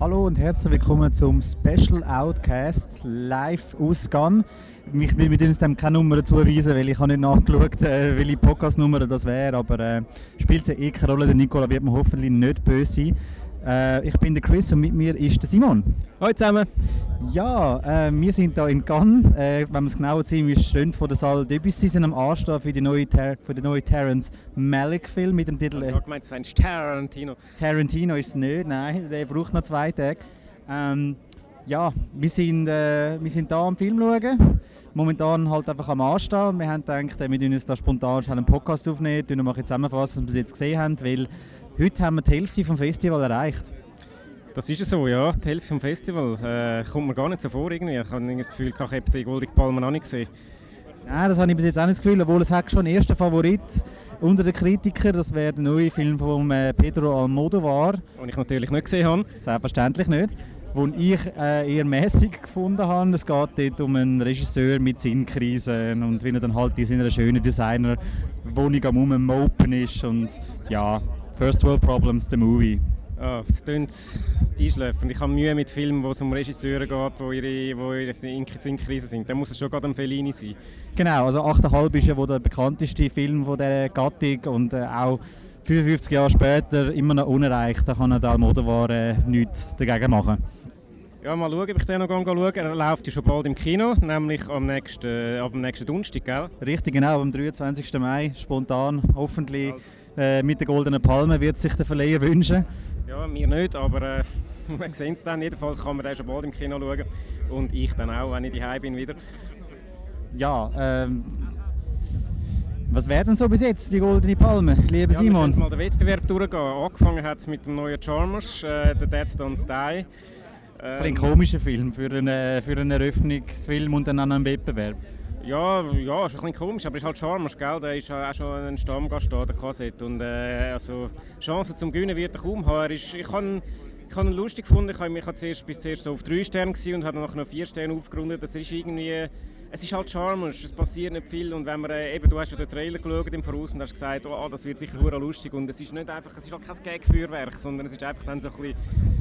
Hallo und herzlich willkommen zum Special Outcast live aus Cannes. Wir, wir uns dem keine Nummer zuweisen, weil ich habe nicht nachgeschaut, äh, welche Podcast-Nummer das wäre, aber äh, spielt ja eh keine Rolle. Der Nicola wird mir hoffentlich nicht böse sein. Äh, ich bin der Chris und mit mir ist der Simon. Hallo zusammen. Ja, äh, wir sind hier in Cannes. Äh, wenn wir es genauer sehen, wir stehen vor der Saal Debussy sind am Anstehen für, die neue Ter für den neuen Terrence Malick-Film mit dem Titel... Äh, ich habe gemeint, es ist Tarantino. Tarantino ist es nicht, nein, der braucht noch zwei Tage. Ähm, ja, wir sind, äh, wir sind da am Film schauen. Momentan halt einfach am Anstehen. Wir haben gedacht, wir würden uns da spontan einen Podcast aufnehmen, wir mal zusammenfassen, was wir jetzt gesehen haben, weil Heute haben wir die Hälfte vom Festival erreicht. Das ist so, ja. Die Hälfte vom Festival. Äh, kommt mir gar nicht so vor irgendwie. Ich habe das Gefühl, ich habe die Goldige Palme noch nicht gesehen. Nein, das habe ich bis jetzt auch nicht das Gefühl, obwohl es hat schon einen ersten Favorit unter den Kritikern. Das wäre der neue Film von äh, Pedro Almodovar. Den ich natürlich nicht gesehen habe. Selbstverständlich nicht. Den ich äh, eher mäßig gefunden habe. Es geht dort um einen Regisseur mit Sinnkrisen und wie er dann halt in seiner schönen Designer-Wohnung am Ummopen ist. Und ja, First World Problems, the movie. Oh, das klingt einschläfend. Ich habe Mühe mit Filmen, wo es um Regisseure geht, die ihre, wo ihre in Krise sind. Dann muss es schon gerade ein Fellini sein. Genau, also 8,5 ist ja wohl der bekannteste Film von dieser Gattung und äh, auch 55 Jahre später immer noch unerreicht. Da kann der Almodovar äh, nichts dagegen machen. Ja, mal schauen, ob ich den noch schauen Er läuft ja schon bald im Kino, nämlich am nächsten, äh, ab dem nächsten Donnerstag, gell? Richtig, genau, am 23. Mai, spontan, hoffentlich. Also äh, mit der Goldenen Palme wird sich der Verleiher wünschen. Ja, mir nicht, aber äh, wir sehen es dann. Jedenfalls kann man den schon bald im Kino schauen. Und ich dann auch, wenn ich daheim bin wieder. Ja, ähm, was wäre denn so bis jetzt die Goldene Palme, lieber ja, Simon? Wir mal den Wettbewerb durchgehen. Angefangen hat es mit dem neuen Charmers, äh, «The Dead Don't Die». Ähm, ein komischer Film für einen, für einen Eröffnungsfilm und dann einen Wettbewerb. Ja, ja, ist ein bisschen komisch, aber ist halt Charmers, gell? Der ist auch schon ein Stammgast da, der Kassett. Und äh, also Chancen zum Gewinnen wird er kaum haben. Er ist, ich habe ich habe ihn lustig gefunden. Ich ich habe zuerst, bis zuerst so auf drei Sterne und habe dann noch vier Sterne aufgerundet. Das ist irgendwie es ist halt Charmers, es passiert nicht viel. Und wenn man, äh, eben, du hast ja den Trailer geschaut im Voraus und hast gesagt, oh, das wird sicher lustig. Und es ist nicht einfach, es ist halt kein Gag-Feuerwerk, sondern es ist einfach dann so ein bisschen,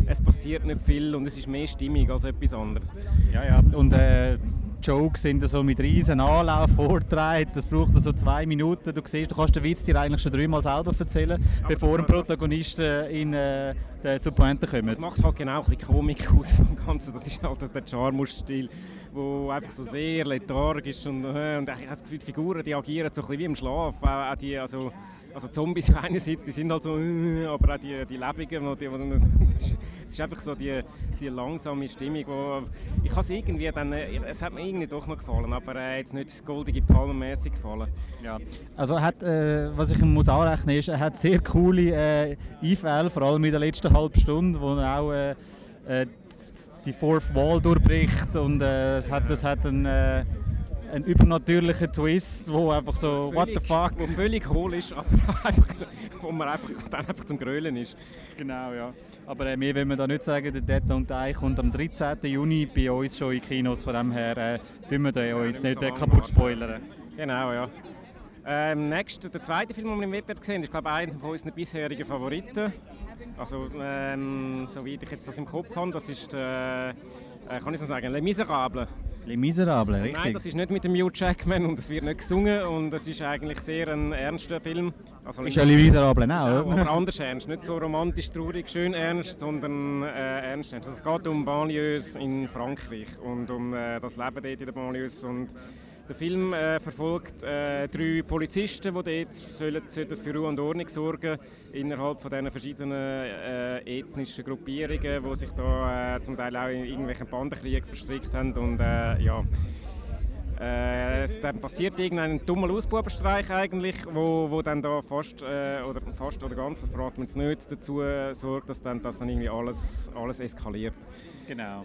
es passiert nicht viel und es ist mehr stimmig als etwas anderes. Ja, ja, und äh, Jokes sind so mit riesen Anlauf vortragen, das braucht so zwei Minuten, du siehst, du kannst den Witz dir eigentlich schon dreimal selber erzählen, Aber bevor ein Protagonist in, äh, zu Pointe kommt. Das macht halt genau ein bisschen Komik aus vom Ganzen, das ist halt der Charmus-Stil wo einfach so sehr lethargisch und, äh, und ich habe das Gefühl, die Figuren die agieren so ein bisschen wie im Schlaf. Auch, die, also, also Zombies einerseits, die sind halt so, äh, aber auch die, die Lebenden, die, die, es ist einfach so die, die langsame Stimmung, wo ich habe es irgendwie dann, äh, es hat mir irgendwie doch noch gefallen, aber äh, jetzt nicht goldige Palmenmäßig gefallen. Ja, also hat, äh, was ich ihm muss anrechnen ist, er hat sehr coole äh, Einfälle, vor allem in der letzten halben Stunde, wo er auch die Fourth Wall durchbricht und äh, es hat, das hat einen, äh, einen übernatürlichen Twist, wo einfach so, völlig, what the fuck. Wo völlig hohl ist, aber einfach, wo man einfach, dann einfach zum Grölen ist. Genau, ja. Aber äh, mehr will man da nicht sagen, der Dead und Die kommt am 13. Juni bei uns schon in Kinos, von dem her äh, tun wir da uns nicht, nicht so kaputt spoilern. Genau, ja. Ähm, next, der zweite Film, den wir im Wettbewerb gesehen haben, ist glaube ich einer von unseren bisherigen Favoriten. Also, ähm, soweit ich jetzt das im Kopf habe, das ist, äh, äh, kann ich so sagen, Les Miserables. Les Miserables, richtig? Nein, das ist nicht mit dem Hugh Jackman und es wird nicht gesungen und es ist eigentlich sehr ein ernster Film. Also ist ja Les Miserables auch, oder? Aber anders ernst, nicht so romantisch, traurig, schön ernst, sondern äh, ernst ernst. Also es geht um Banlieues in Frankreich und um äh, das Leben dort in den Banlieues und der Film äh, verfolgt äh, drei Polizisten, die dort für Ruhe und Ordnung sorgen innerhalb von diesen verschiedenen äh, ethnischen Gruppierungen, die sich da äh, zum Teil auch in irgendwelchen Bandenkriegen verstrickt haben. Und, äh, ja, äh, es dann passiert irgendein dummer Ausbubenstreich eigentlich, wo, wo dann da fast oder fast oder ganz, das verraten wir jetzt nicht, dazu sorgt, dass dann, dass dann irgendwie alles, alles eskaliert. Genau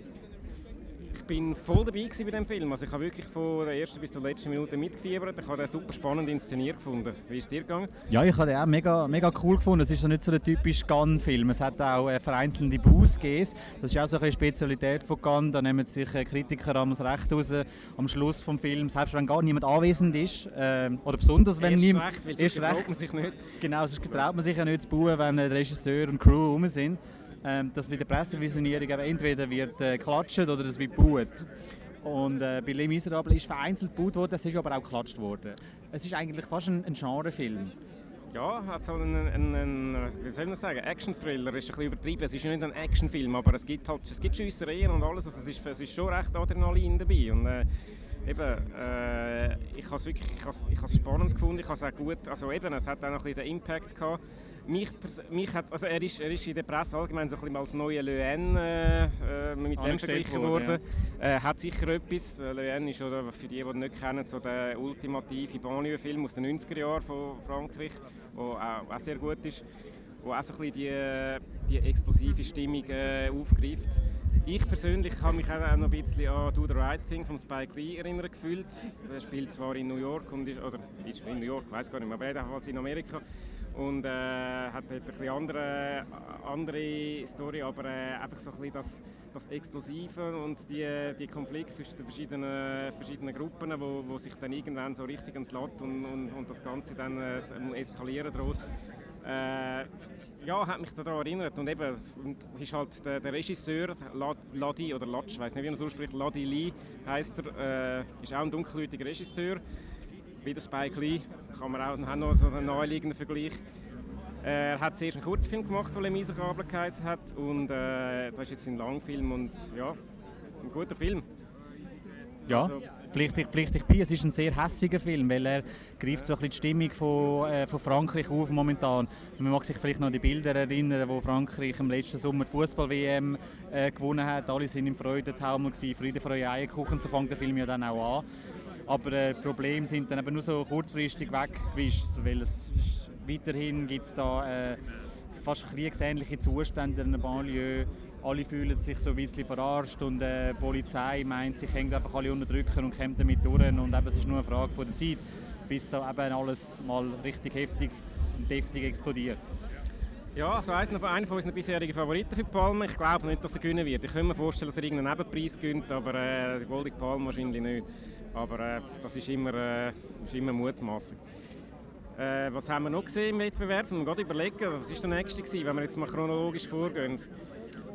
bin voll dabei bei dem Film. Also ich habe wirklich von der ersten bis zur letzten Minute mitgefiebert. Ich habe den super spannend inszeniert gefunden. Wie ist es dir gegangen? Ja, ich habe den auch mega, mega cool gefunden. Es ist so nicht so der typische Gun-Film. Es hat auch äh, vereinzelte Bußgehs. Das ist auch so eine Spezialität von Gun. Da nehmen sich äh, Kritiker am Recht raus am Schluss des Films, selbst wenn gar niemand anwesend ist. Äh, oder besonders, wenn niemand... Recht, weil erst recht man sich nicht. Genau, sonst traut man sich ja nicht zu bauen, wenn der Regisseur und Crew rum sind. Ähm, dass bei der Pressevisionierung entweder wird äh, klatscht oder es wird buht. Und äh, bei Les Miserables ist vereinzelt gebaut worden, es ist aber auch geklatscht worden. Es ist eigentlich fast ein, ein Genrefilm. Ja, hat so einen, einen, einen, wie soll man sagen, Action-Thriller ist ein bisschen übertrieben. Es ist nicht ein Actionfilm, aber es gibt halt, es gibt Schiessereien und alles. Also es, ist, es ist schon recht Adrenalin dabei. Und, äh, eben, äh, ich habe es wirklich, ich habe spannend gefunden, ich habe es auch gut, also eben, es hat auch noch ein bisschen den Impact gehabt mich, mich hat, also er, ist, er ist in der Presse allgemein so ein bisschen als neuer Le äh, äh, mit dem verglichen worden. Ja. Äh, hat sicher etwas. Äh, Le ist, oder, für die, die ihn nicht kennen, so der ultimative Banlieue-Film aus den 90er Jahren von Frankreich, der auch, auch, sehr gut ist, der auch so ein bisschen die, die explosive Stimmung äh, aufgreift. Ich persönlich habe mich auch noch ein bisschen an «Do the Right Thing» von Spike Lee erinnert gefühlt. Der spielt zwar in New York, und ist, oder ist in New York, ich weiß gar nicht mehr, aber jedenfalls in Amerika und äh, hat dort ein andere, andere Story, aber äh, einfach so ein das, das Explosive und die, die Konflikte zwischen den verschiedenen, verschiedenen Gruppen, wo, wo sich dann irgendwann so richtig entlädt und, und, und das Ganze dann äh, eskalieren droht. Äh, ja, hat mich daran erinnert und eben, ist halt der, der Regisseur, Ladi oder Latsch, ich weiß nicht wie man es ausspricht, Ladi Lee heißt er, äh, ist auch ein dunkelhäutiger Regisseur wie der Spike Lee, kann man auch noch so einen naheliegenden Vergleich. Äh, er hat zuerst einen Kurzfilm gemacht, der «Les Miserables» geheißen hat und äh, das ist jetzt ein Langfilm und ja, ein guter Film. Ja, also, pflichtig, pflichtig bei. Es ist ein sehr hässiger Film, weil er greift so ein bisschen die Stimmung von, äh, von Frankreich auf momentan. Man mag sich vielleicht noch an die Bilder erinnern, wo Frankreich im letzten Sommer die Fußball-WM äh, gewonnen hat. Alle sind im Freudentaumel Friede, Freude, Eierkuchen, so fängt der Film ja dann auch an. Aber äh, die Probleme sind dann eben nur so kurzfristig weggewischt, weil es ist, weiterhin gibt es da äh, fast kriegsähnliche Zustände in der Banlieue. Alle fühlen sich so ein bisschen verarscht und äh, die Polizei meint, sie können einfach alle unterdrücken und kommt damit durch. Und eben, es ist nur eine Frage von der Zeit, bis da eben alles mal richtig heftig und deftig explodiert. Ja, also eins noch einer unserer bisherigen Favoriten für Palme. Ich glaube nicht, dass er gewinnen wird. Ich kann mir vorstellen, dass er irgendeinen Nebenpreis gewinnt, aber äh, die Goldige Palme wahrscheinlich nicht. Aber äh, das ist immer, äh, ist immer Mutmaßung. Äh, was haben wir noch gesehen im Wettbewerb? Wir gerade überlegen, was war der nächste, gewesen, wenn wir jetzt mal chronologisch vorgehen.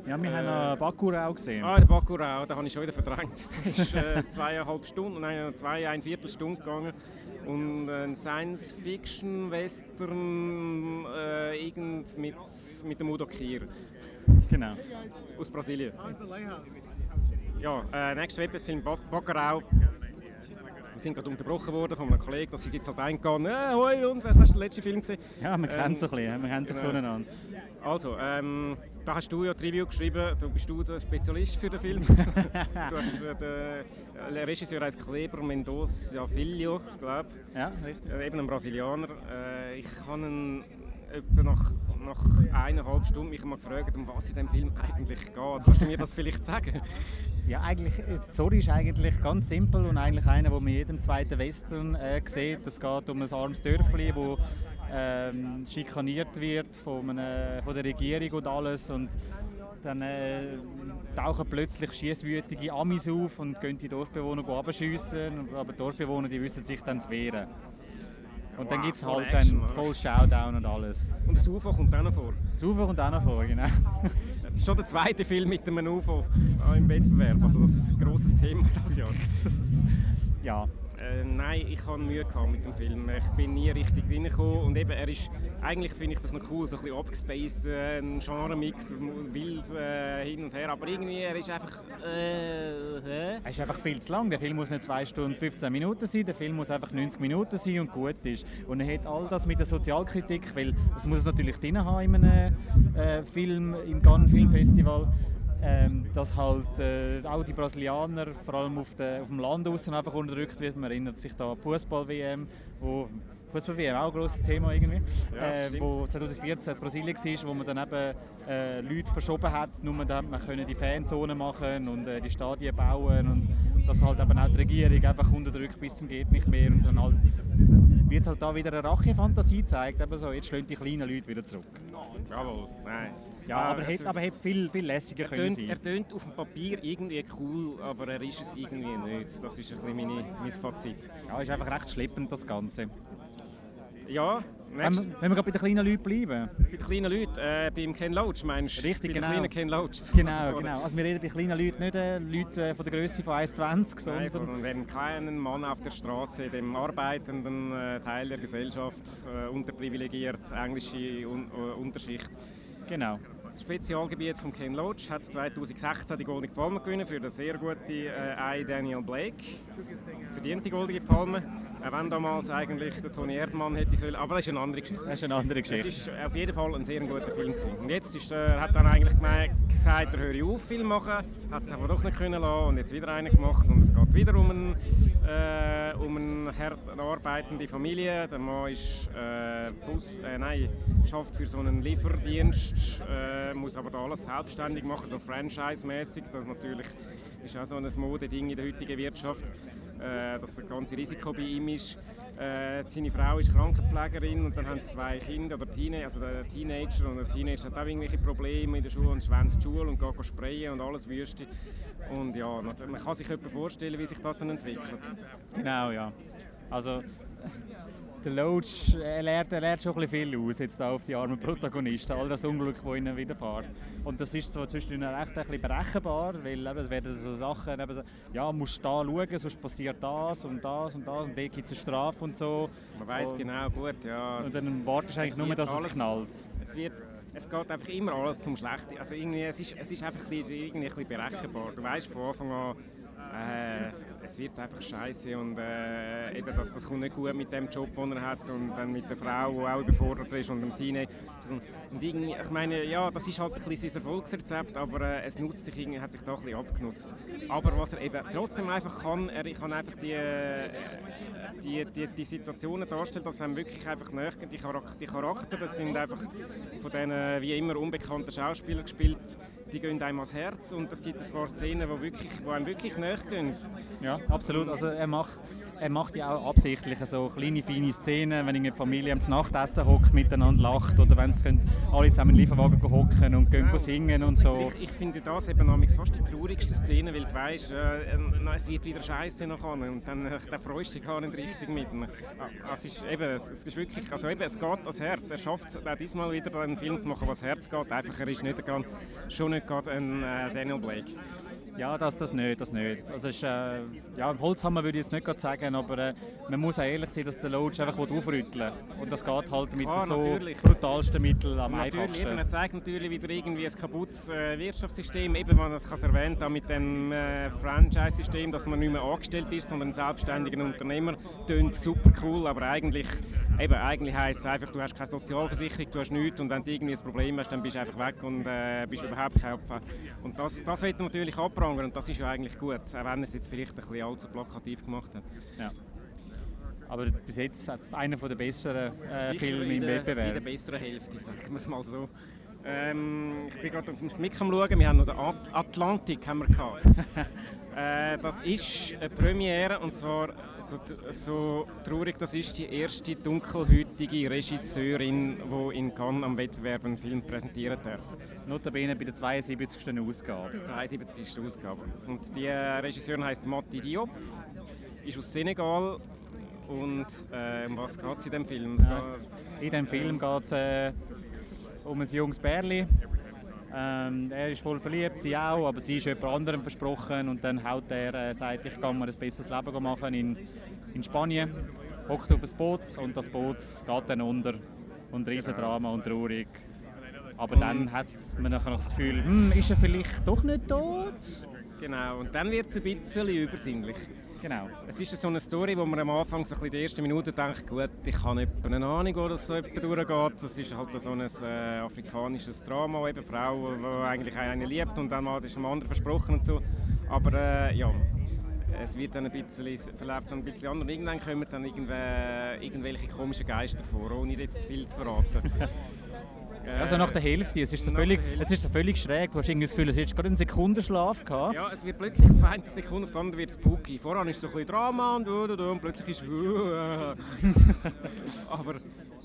Ja, wir äh, haben Bakurau gesehen. Ah, der Bakurau, den habe ich schon wieder verdrängt. Das ist äh, zweieinhalb Stunden, nein, zwei, ein Viertelstunde gegangen. Und ein Science-Fiction-Western äh, irgend mit, mit dem Udo Kier. Genau. Aus Brasilien. Ja, äh, nächster Wettbewerbsfilm Bakurau sind gerade unterbrochen worden von einem Kollegen, dass ich jetzt halt eingegangen äh, hoi, und was hast du den letzten Film gesehen? Ja, man ähm, kennt so ein bisschen, man kennt sich genau. zueinander. Also, ähm, da hast du ja die Review geschrieben, du bist du der Spezialist für den Film. du hast, äh, der, Regisseur heißt Kleber Mendoza Filho, glaube ich. Ja, richtig. Äh, eben ein Brasilianer. Äh, ich habe ihn etwa nach, nach eineinhalb Stunden mich mal gefragt, um was in dem Film eigentlich geht. Kannst du mir das vielleicht sagen? Ja, eigentlich, die Story ist eigentlich ganz simpel und eigentlich einer, den man in jedem zweiten Western äh, sieht. Es geht um ein armes Dörfli, das ähm, schikaniert wird von, einer, von, der Regierung und alles. Und dann äh, tauchen plötzlich schießwütige Amis auf und gehen die Dorfbewohner abschiessen. Aber die Dorfbewohner die wissen sich dann zu wehren. Und wow, dann gibt es halt Action, dann voll Showdown und alles. Und das UFO kommt auch noch vor? Das UFO kommt auch noch vor, genau. Das ist schon der zweite Film mit einem UFO im Wettbewerb. Also das ist ein grosses Thema das Jahr. ja, äh, nein, ich hatte Mühe mit dem Film. Ich bin nie richtig reingekommen und eben, er ist, eigentlich finde ich das noch cool, so ein bisschen abgespaced, äh, ein Genre-Mix, wild äh, hin und her, aber irgendwie, er ist einfach... Äh, er ist einfach viel zu lang. Der Film muss nicht 2 Stunden 15 Minuten sein, der Film muss einfach 90 Minuten sein und gut ist. Und er hat all das mit der Sozialkritik, weil das muss es natürlich drin haben in einem äh, Film, im Cannes Film Festival ähm, dass halt äh, auch die Brasilianer vor allem auf, de, auf dem Land außen einfach unterdrückt wird. Man erinnert sich da an die Fußball-WM, wo Fußball-WM auch ein grosses Thema irgendwie, ja, äh, wo 2014 in Brasilien war, wo man dann eben äh, Leute verschoben hat, nur dann man können die Fanzonen machen und äh, die Stadien bauen und dass halt eben auch die Regierung einfach unterdrückt bis zum geht nicht mehr und dann halt wird halt da wieder eine Rachefantasie gezeigt, eben so, jetzt schlagen die kleinen Leute wieder zurück. Jawohl, nein. Ja, aber er hätte, aber hätte viel, viel lässiger können sein. Er tönt auf dem Papier irgendwie cool, aber er ist es irgendwie nicht. Das ist ein bisschen meine, mein Fazit. Ja, ist einfach recht schleppend, das Ganze. Ja, Wenn, wir- wenn wir gerade bei den kleinen Leuten bleiben. Bei den kleinen Leuten, äh, beim Ken Loach meinst du? Richtig, bei den genau. kleinen Ken Loachs. Genau, genau. Also wir reden bei kleinen Leuten nicht äh, Leute äh, von der Größe von 1,20, Nein, sondern... von einem kleinen Mann auf der Straße, dem arbeitenden äh, Teil der Gesellschaft, äh, unterprivilegiert, englische Un äh, Unterschicht. Genau. Das Spezialgebiet von Ken Loach hat 2016 die Goldene Palme gewonnen für den sehr guten äh, I. Daniel Blake. Verdient die Goldene Palme. Auch wenn damals eigentlich der Toni Erdmann hätte sollen. Aber das ist eine andere Geschichte. Das ist eine andere Es Geschichte. ist auf jeden Fall ein sehr guter Film gewesen. Und jetzt ist, äh, hat er eigentlich gesagt, er höre auf Film machen, hat es aber doch nicht können lassen und jetzt wieder einen gemacht und es geht wieder um, einen, äh, um eine hart arbeitende Familie. Der Mann ist äh, Bus, äh, nein, schafft für so einen Lieferdienst, äh, muss aber da alles selbstständig machen, so franchise-mäßig. Das natürlich ist auch so ein Modeding in der heutigen Wirtschaft äh, dass das ganze Risiko bei ihm ist. Äh, seine Frau ist Krankenpflegerin und dann haben sie zwei Kinder, oder Teenie also der Teenager und der Teenager hat auch irgendwelche Probleme in der Schule und schwänzt die Schule und geht sprayen und alles Wüste. Und ja, man kann sich etwa vorstellen, wie sich das dann entwickelt. Genau, ja. Also, der Loach er lernt, er lernt schon ein bisschen viel aus, jetzt da auf die armen Protagonisten, all das Unglück, das ihnen widerfährt. Und das ist so zwischendurch recht ein bisschen berechenbar, weil eben, es werden so Sachen, eben so, ja, musst da schauen, sonst passiert das und das und das und dort gibt es eine Strafe und so. Man weiß genau, gut, ja. Und dann wartest du eigentlich Es nur, dass es alles- knallt. Es, wird, es geht einfach immer alles zum Schlechten. Also irgendwie, es, ist, es ist einfach ein bisschen, irgendwie ein bisschen berechenbar. Du weißt von Anfang an, äh, es wird einfach scheiße und äh, eben, das, das kommt nicht gut mit dem Job, den er hat und dann mit der Frau, die auch überfordert ist und dem Teenager. Und ich meine, ja, das ist halt ein bisschen sein Erfolgsrezept, aber äh, es nutzt sich hat sich da ein bisschen abgenutzt. Aber was er eben trotzdem einfach kann, er kann einfach die, äh, die, die, die Situationen darstellen, dass einem wirklich einfach gehen. die, Charak die Charakter, das sind einfach von diesen wie immer unbekannten Schauspielern gespielt, die gehen einem ans Herz und es gibt ein paar Szenen, die, wirklich, die einem wirklich näher gehen. Ja, absolut. Also er macht, er macht ja auch absichtlich so kleine, feine Szenen, wenn die Familie am Nachtessen hockt, miteinander lacht oder wenn sie alle zusammen in den Lieferwagen hocken und gehen singen und so. Ich, ich finde das eben fast die traurigste Szene, weil du weißt, äh, äh, es wird wieder scheiße nachher und dann, äh, dann freust du dich gar nicht richtig mit. Ah, Es ist, eben, es ist wirklich, also eben, es geht ans Herz. Er schafft es auch diesmal wieder einen Film zu machen, was Herz geht. Einfach, er ist nicht gerade, schon nicht gerade ein äh, Daniel Blake. Ja, das, das nicht, das nicht. Also ist, äh, ja, Holzhammer würde ich jetzt nicht sagen, aber äh, man muss auch ehrlich sein, dass der Loach einfach aufrütteln. Und das geht halt mit Klar, so natürlich. brutalsten Mitteln am Natürlich, einfachsten. eben, er zeigt natürlich wieder irgendwie ein kaputtes äh, Wirtschaftssystem, eben, man das es erwähnt hat mit dem äh, Franchise-System, dass man nicht mehr angestellt ist, sondern ein selbstständiger Unternehmer. Tönt super cool, aber eigentlich, eben, eigentlich heisst es einfach, du hast keine Sozialversicherung, du hast nichts und wenn du irgendwie ein Problem hast, dann bist du einfach weg und äh, bist überhaupt kein Opfer. Und das, das wird natürlich abprangern und das ist ja eigentlich gut, auch wenn er es jetzt vielleicht ein bisschen allzu plakativ gemacht hat. Ja. Aber bis jetzt einer der besseren äh, Filme im der, In der Wettbewerb. besseren Hälfte, sagen wir es mal so. Ähm, ich bin gerade auf dem Mick am schauen, wir haben noch den At Atlantik haben wir gehabt. äh, das ist eine Premiere und zwar, so, so traurig das ist, die erste dunkelhäutige Regisseurin, die in Cannes am Wettbewerb einen Film präsentieren darf. Notabene bei der 72. Ausgabe. 72 ist die Ausgabe. Und die äh, Regisseurin heißt Matti Diop, ist aus Senegal und äh, um was geht es in dem Film? Ja. In diesem Film geht es äh, um ein junges Bärli. Ähm, er ist voll verliebt, sie auch, aber sie ist jemand anderem versprochen und dann haut er, äh, sagt, ich kann mir ein besseres Leben machen in, in Spanien, hockt auf ein Boot und das Boot geht dann unter und Riesendrama und traurig. Aber dann hat man nachher noch das Gefühl, hm, ist er vielleicht doch nicht tot? Genau, und dann wird es ein bisschen übersinnlich. Genau. Es ist so eine Story, wo man am Anfang so ein bisschen die ersten Minuten denkt, gut, ich habe etwa eine Ahnung, wo das so etwa durchgeht. Das ist halt so ein äh, afrikanisches Drama, wo eben eine Frau, die eigentlich einen liebt und dann mal ist dem anderen versprochen und so. Aber äh, ja, es wird dann ein bisschen, verläuft dann ein bisschen anders. Und irgendwann kommen dann irgendwelche, irgendwelche komischen Geister vor, ohne jetzt zu viel zu verraten. Also nach der Hälfte, es ist so völlig, der Hälfte. es ist so völlig schräg, du hast irgendwie das Gefühl, es hättest gerade einen Sekundenschlaf gehabt. Ja, es wird plötzlich auf eine Sekunde, auf die andere wird es spooky. Voran ist es so ein bisschen Drama und, und, und, und plötzlich ist aber,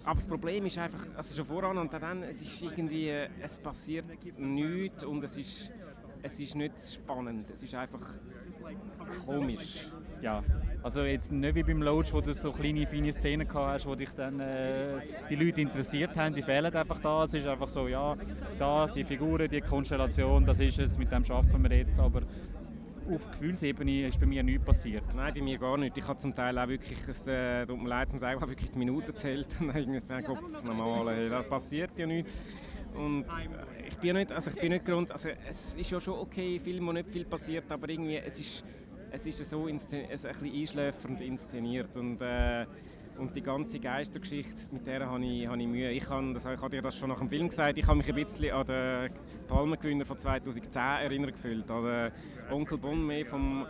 aber das Problem ist einfach, also schon voran und dann, es ist irgendwie, es passiert nichts und es ist, es ist nicht spannend. Es ist einfach komisch. Ja, Also jetzt nicht wie beim Lodge, wo du so kleine, feine Szenen gehabt hast, wo dich dann äh, die Leute interessiert haben, die fehlen einfach da. Es ist einfach so, ja, da, die Figuren, die Konstellation, das ist es, mit dem schaffen wir jetzt, aber auf Gefühlsebene ist bei mir nichts passiert. Nein, bei mir gar nicht. Ich habe zum Teil auch wirklich, es äh, tut mir leid, zum sagen, wirklich die Minuten zählt und dann irgendwie sagen, Kopf normal, hey, da passiert ja nichts. Und ich bin nicht, also ich bin nicht Grund, also es ist ja schon okay, Film, wo nicht viel passiert, aber irgendwie, es ist, es ist so es ein bisschen einschläfernd inszeniert und äh, und die ganze Geistergeschichte, mit der habe ich, habe ich Mühe. Ich habe, das, ich habe dir das schon nach dem Film gesagt, ich habe mich ein bisschen an den Palmengewinner von 2010 erinnert gefühlt. An den Onkel Bonme vom,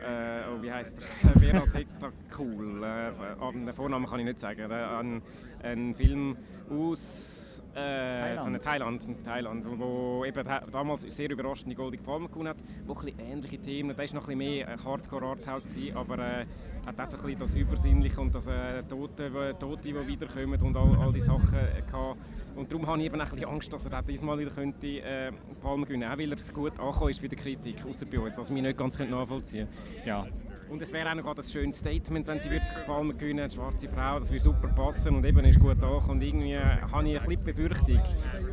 äh, oh, wie heißt er? Zeta Cool. Äh, den Vornamen kann ich nicht sagen. Ein, ein Film aus äh, Thailand. Thailand, Thailand, wo eben da- damals sehr überraschend die Goldige Palme gewonnen hat, wo ein ähnliche Themen, da war noch ein bisschen mehr ein Hardcore Arthouse, gewesen, aber äh, hat auch so ein bisschen das Übersinnliche und das äh, Tote, Tote, die wiederkommen und all, all die Sachen äh, gehabt. Und darum habe ich eben auch ein bisschen Angst, dass er auch diesmal wieder könnte, äh, die Palme gewinnen könnte, auch weil er so gut angekommen ist bei der Kritik, außer bei uns, was wir nicht ganz nachvollziehen können. Ja. Und es wäre auch noch ein schönes Statement, wenn sie würde die Palme gewinnen, eine schwarze Frau, das würde super passen und eben ist gut angekommen. Und irgendwie habe ich ein bisschen Befürchtung,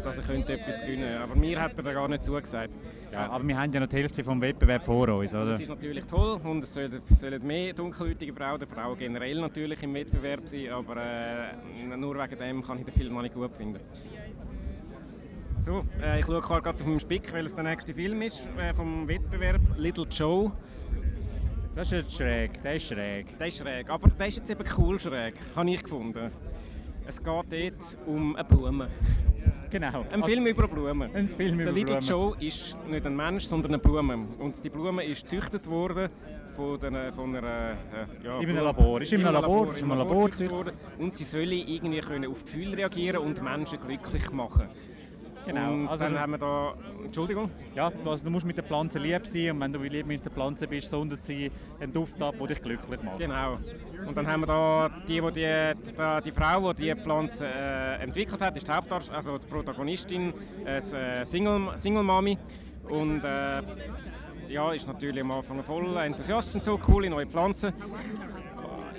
dass er könnte etwas gewinnen könnte. Aber mir hat er da gar nicht zugesagt. ja. Aber wir haben ja noch die Hälfte vom Wettbewerb vor uns, oder? Das ist natürlich toll und es sollen, sollen mehr dunkelhäutige Frauen, oder Frauen generell natürlich im Wettbewerb sein, aber äh, nur wegen dem kann ich den Film noch nicht gut finden. So, äh, ich schaue gerade auf meinem Spick, weil es der nächste Film ist äh, vom Wettbewerb, Little Joe. Das ist jetzt schräg, der ist schräg. Der ist schräg, aber der ist jetzt eben cool schräg, habe ich gefunden. Es geht dort um eine Blume. Genau. Ein Film über Blumen. Ein Film Der über Little Blumen. Joe ist nicht ein Mensch, sondern eine Blume. Und die Blume ist gezüchtet worden von, den, von einer... Äh, ja, In einem Labor. Ist in einem Labor, ist in in einem einem Labor gezüchtet worden. Und sie sollen irgendwie können auf Gefühle reagieren und Menschen glücklich machen. Genau, Und also- dann haben wir da... Entschuldigung? Ja, also du musst mit der Pflanze lieb sein und wenn du lieb mit der Pflanze bist, sondert sie einen Duft ab, der dich glücklich macht. Genau. Und dann haben wir da die, wo die, die, die Frau, die die Pflanze äh, entwickelt hat, ist die Hauptdarstellerin, also die Protagonistin, eine Single, Single Mami. Und äh, ja, ist natürlich am Anfang voll enthusiastisch und so, coole neue Pflanzen.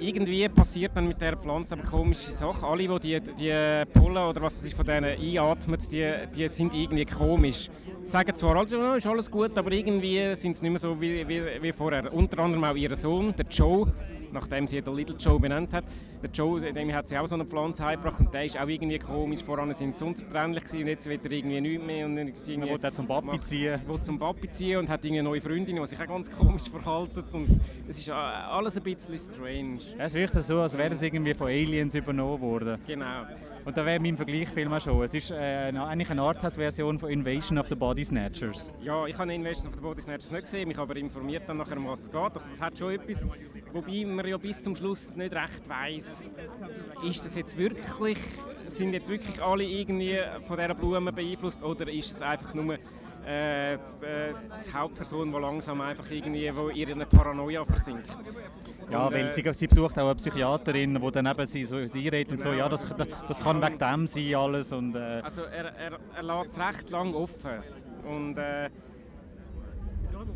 Irgendwie passiert dann mit dieser Pflanze aber komische Sachen. Alle, die die, die Pollen oder was es ist von denen einatmen, die, die sind irgendwie komisch. Sagen zwar alle, oh, ist alles gut, aber irgendwie sind sie nicht mehr so wie, wie, wie vorher. Unter anderem auch ihr Sohn, der Joe, nachdem sie den Little Joe benannt hat. Der Joe, dem hat sie auch so eine Pflanze heimgebracht und der ist auch irgendwie komisch. Voran sind sie unzertrennlich gewesen und jetzt will er irgendwie nichts mehr. Und Er irgendwie will auch zum Papi ziehen. will zum Papi ziehen und hat eine neue Freundin, die sich auch ganz komisch verhalten. Und es ist äh, alles ein bisschen strange. Es wirkt so, als wäre es irgendwie von Aliens übernommen worden. Genau. Und da wäre mein Vergleichsfilm auch schon. Es ist äh, eigentlich eine Arthouse-Version von Invasion of the Body Snatchers. Ja, ich habe Invasion of the Body Snatchers nicht gesehen, mich aber informiert dann nachher, um was es geht. Also, das hat schon etwas, wobei man ja bis zum Schluss nicht recht weiß, ist das jetzt wirklich, sind jetzt wirklich alle irgendwie von dieser Blume beeinflusst oder ist es einfach nur äh, die, äh, die Hauptperson, die langsam einfach irgendwie wo in ihrer Paranoia versinkt. Ja, Und, weil äh, sie, sie besucht auch eine Psychiaterin, die dann eben sie, so, sie redet und so, ja, das, das kann wegen dem sein alles. Und, äh, Also er, er, er lässt es recht lang offen. Und äh,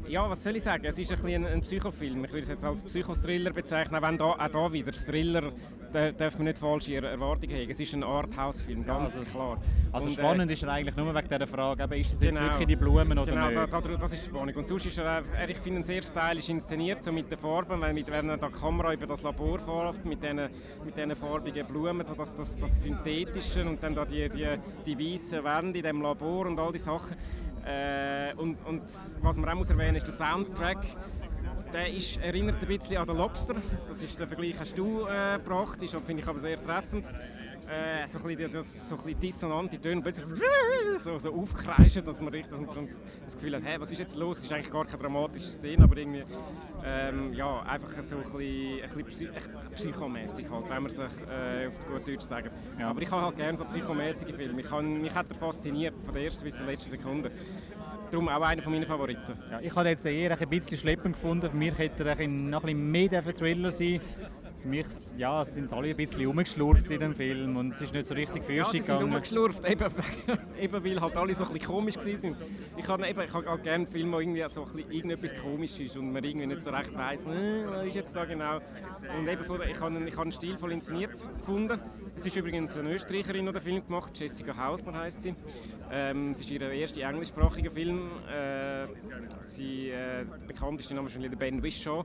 ja, was soll ich sagen? Es ist ein, bisschen ein, Psychofilm. Ich würde es jetzt als Psychothriller bezeichnen, auch wenn da, auch da wieder Thriller da darf man nicht falsche Er- Erwartungen haben. Es ist ein Arthouse-Film, ganz klar. also Und, äh, spannend ist er eigentlich nur wegen dieser Frage, eben, ist es jetzt Genau. wirklich die Blumen oder Genau, nicht? da, da, das ist die Spannung. Und sonst ist er, auch- er ich finde ihn sehr stylisch inszeniert, so mit den Farben, weil mit, wenn da die Kamera über das Labor fährt, mit diesen mit farbigen Blumen, so das, das, das Synthetische und dann da die, die, die weißen Wände in dem Labor und all die Sachen. Äh, und, und was man auch muss erwähnen ist der Soundtrack. Der ist, erinnert ein bisschen an den Lobster. Das ist der Vergleich, hast du äh, gebracht, ist, finde ich aber sehr treffend. Äh, so ein bisschen, das, so ein bisschen dissonante Töne, und plötzlich so, so aufkreischen, dass man richtig dass man das Gefühl hat, hey, was ist jetzt los? Es ist eigentlich gar keine dramatische Szene, aber irgendwie ähm, ja, einfach so ein bisschen, ein bisschen psy psychomässig halt, wenn man sich äh, auf gut Deutsch sagen. Ja. Aber ich habe halt gerne so psychomäßige Filme. Ich kann, mich hat er fasziniert, von der ersten bis zur letzten Sekunde. Darum auch einer meiner Favoriten. Ja, ich habe jetzt eher ein bisschen schleppend gefunden. Für mich hätte er ein bisschen- noch ein bisschen mehr Thriller sein für mich, ja, es sind alle ein bisschen umgeschlurft in dem Film und es ist nicht so richtig für ja, sie gegangen. umgeschlurft, eben, eben weil halt alle so ein bisschen komisch waren. Ich habe eben, ich habe halt gerne Filme, wo irgendwie so ein bisschen irgendetwas komisch ist und man irgendwie nicht so recht weiss, äh, was ist jetzt da genau. Und eben, ich habe, ich habe einen Stil voll inszeniert gefunden. Es ist übrigens eine Österreicherin, die den Film gemacht Jessica Hausner heißt sie. Ähm, es ist ihr erster englischsprachiger Film. Äh, sie, äh, bekannteste Name ist wahrscheinlich Ben Whishaw,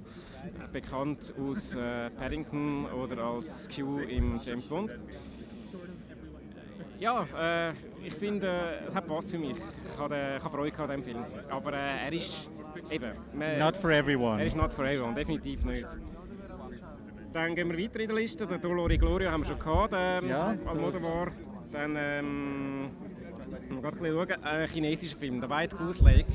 bekannt aus äh, Paddington oder als Q im James Bond. Ja, äh, ich finde, es hat Spaß für mich. Ich habe, ich habe Freude an diesem Film. Aber äh, er ist eben... Man, not for everyone. Er ist not for everyone, definitiv nicht. Dann gehen wir weiter in der Liste. Der Dolori Gloria haben wir schon gehabt, ähm, ja, Almodovar. Dann, ähm, wir gerade ein schauen, ein chinesischer Film, «The White Goose Lake».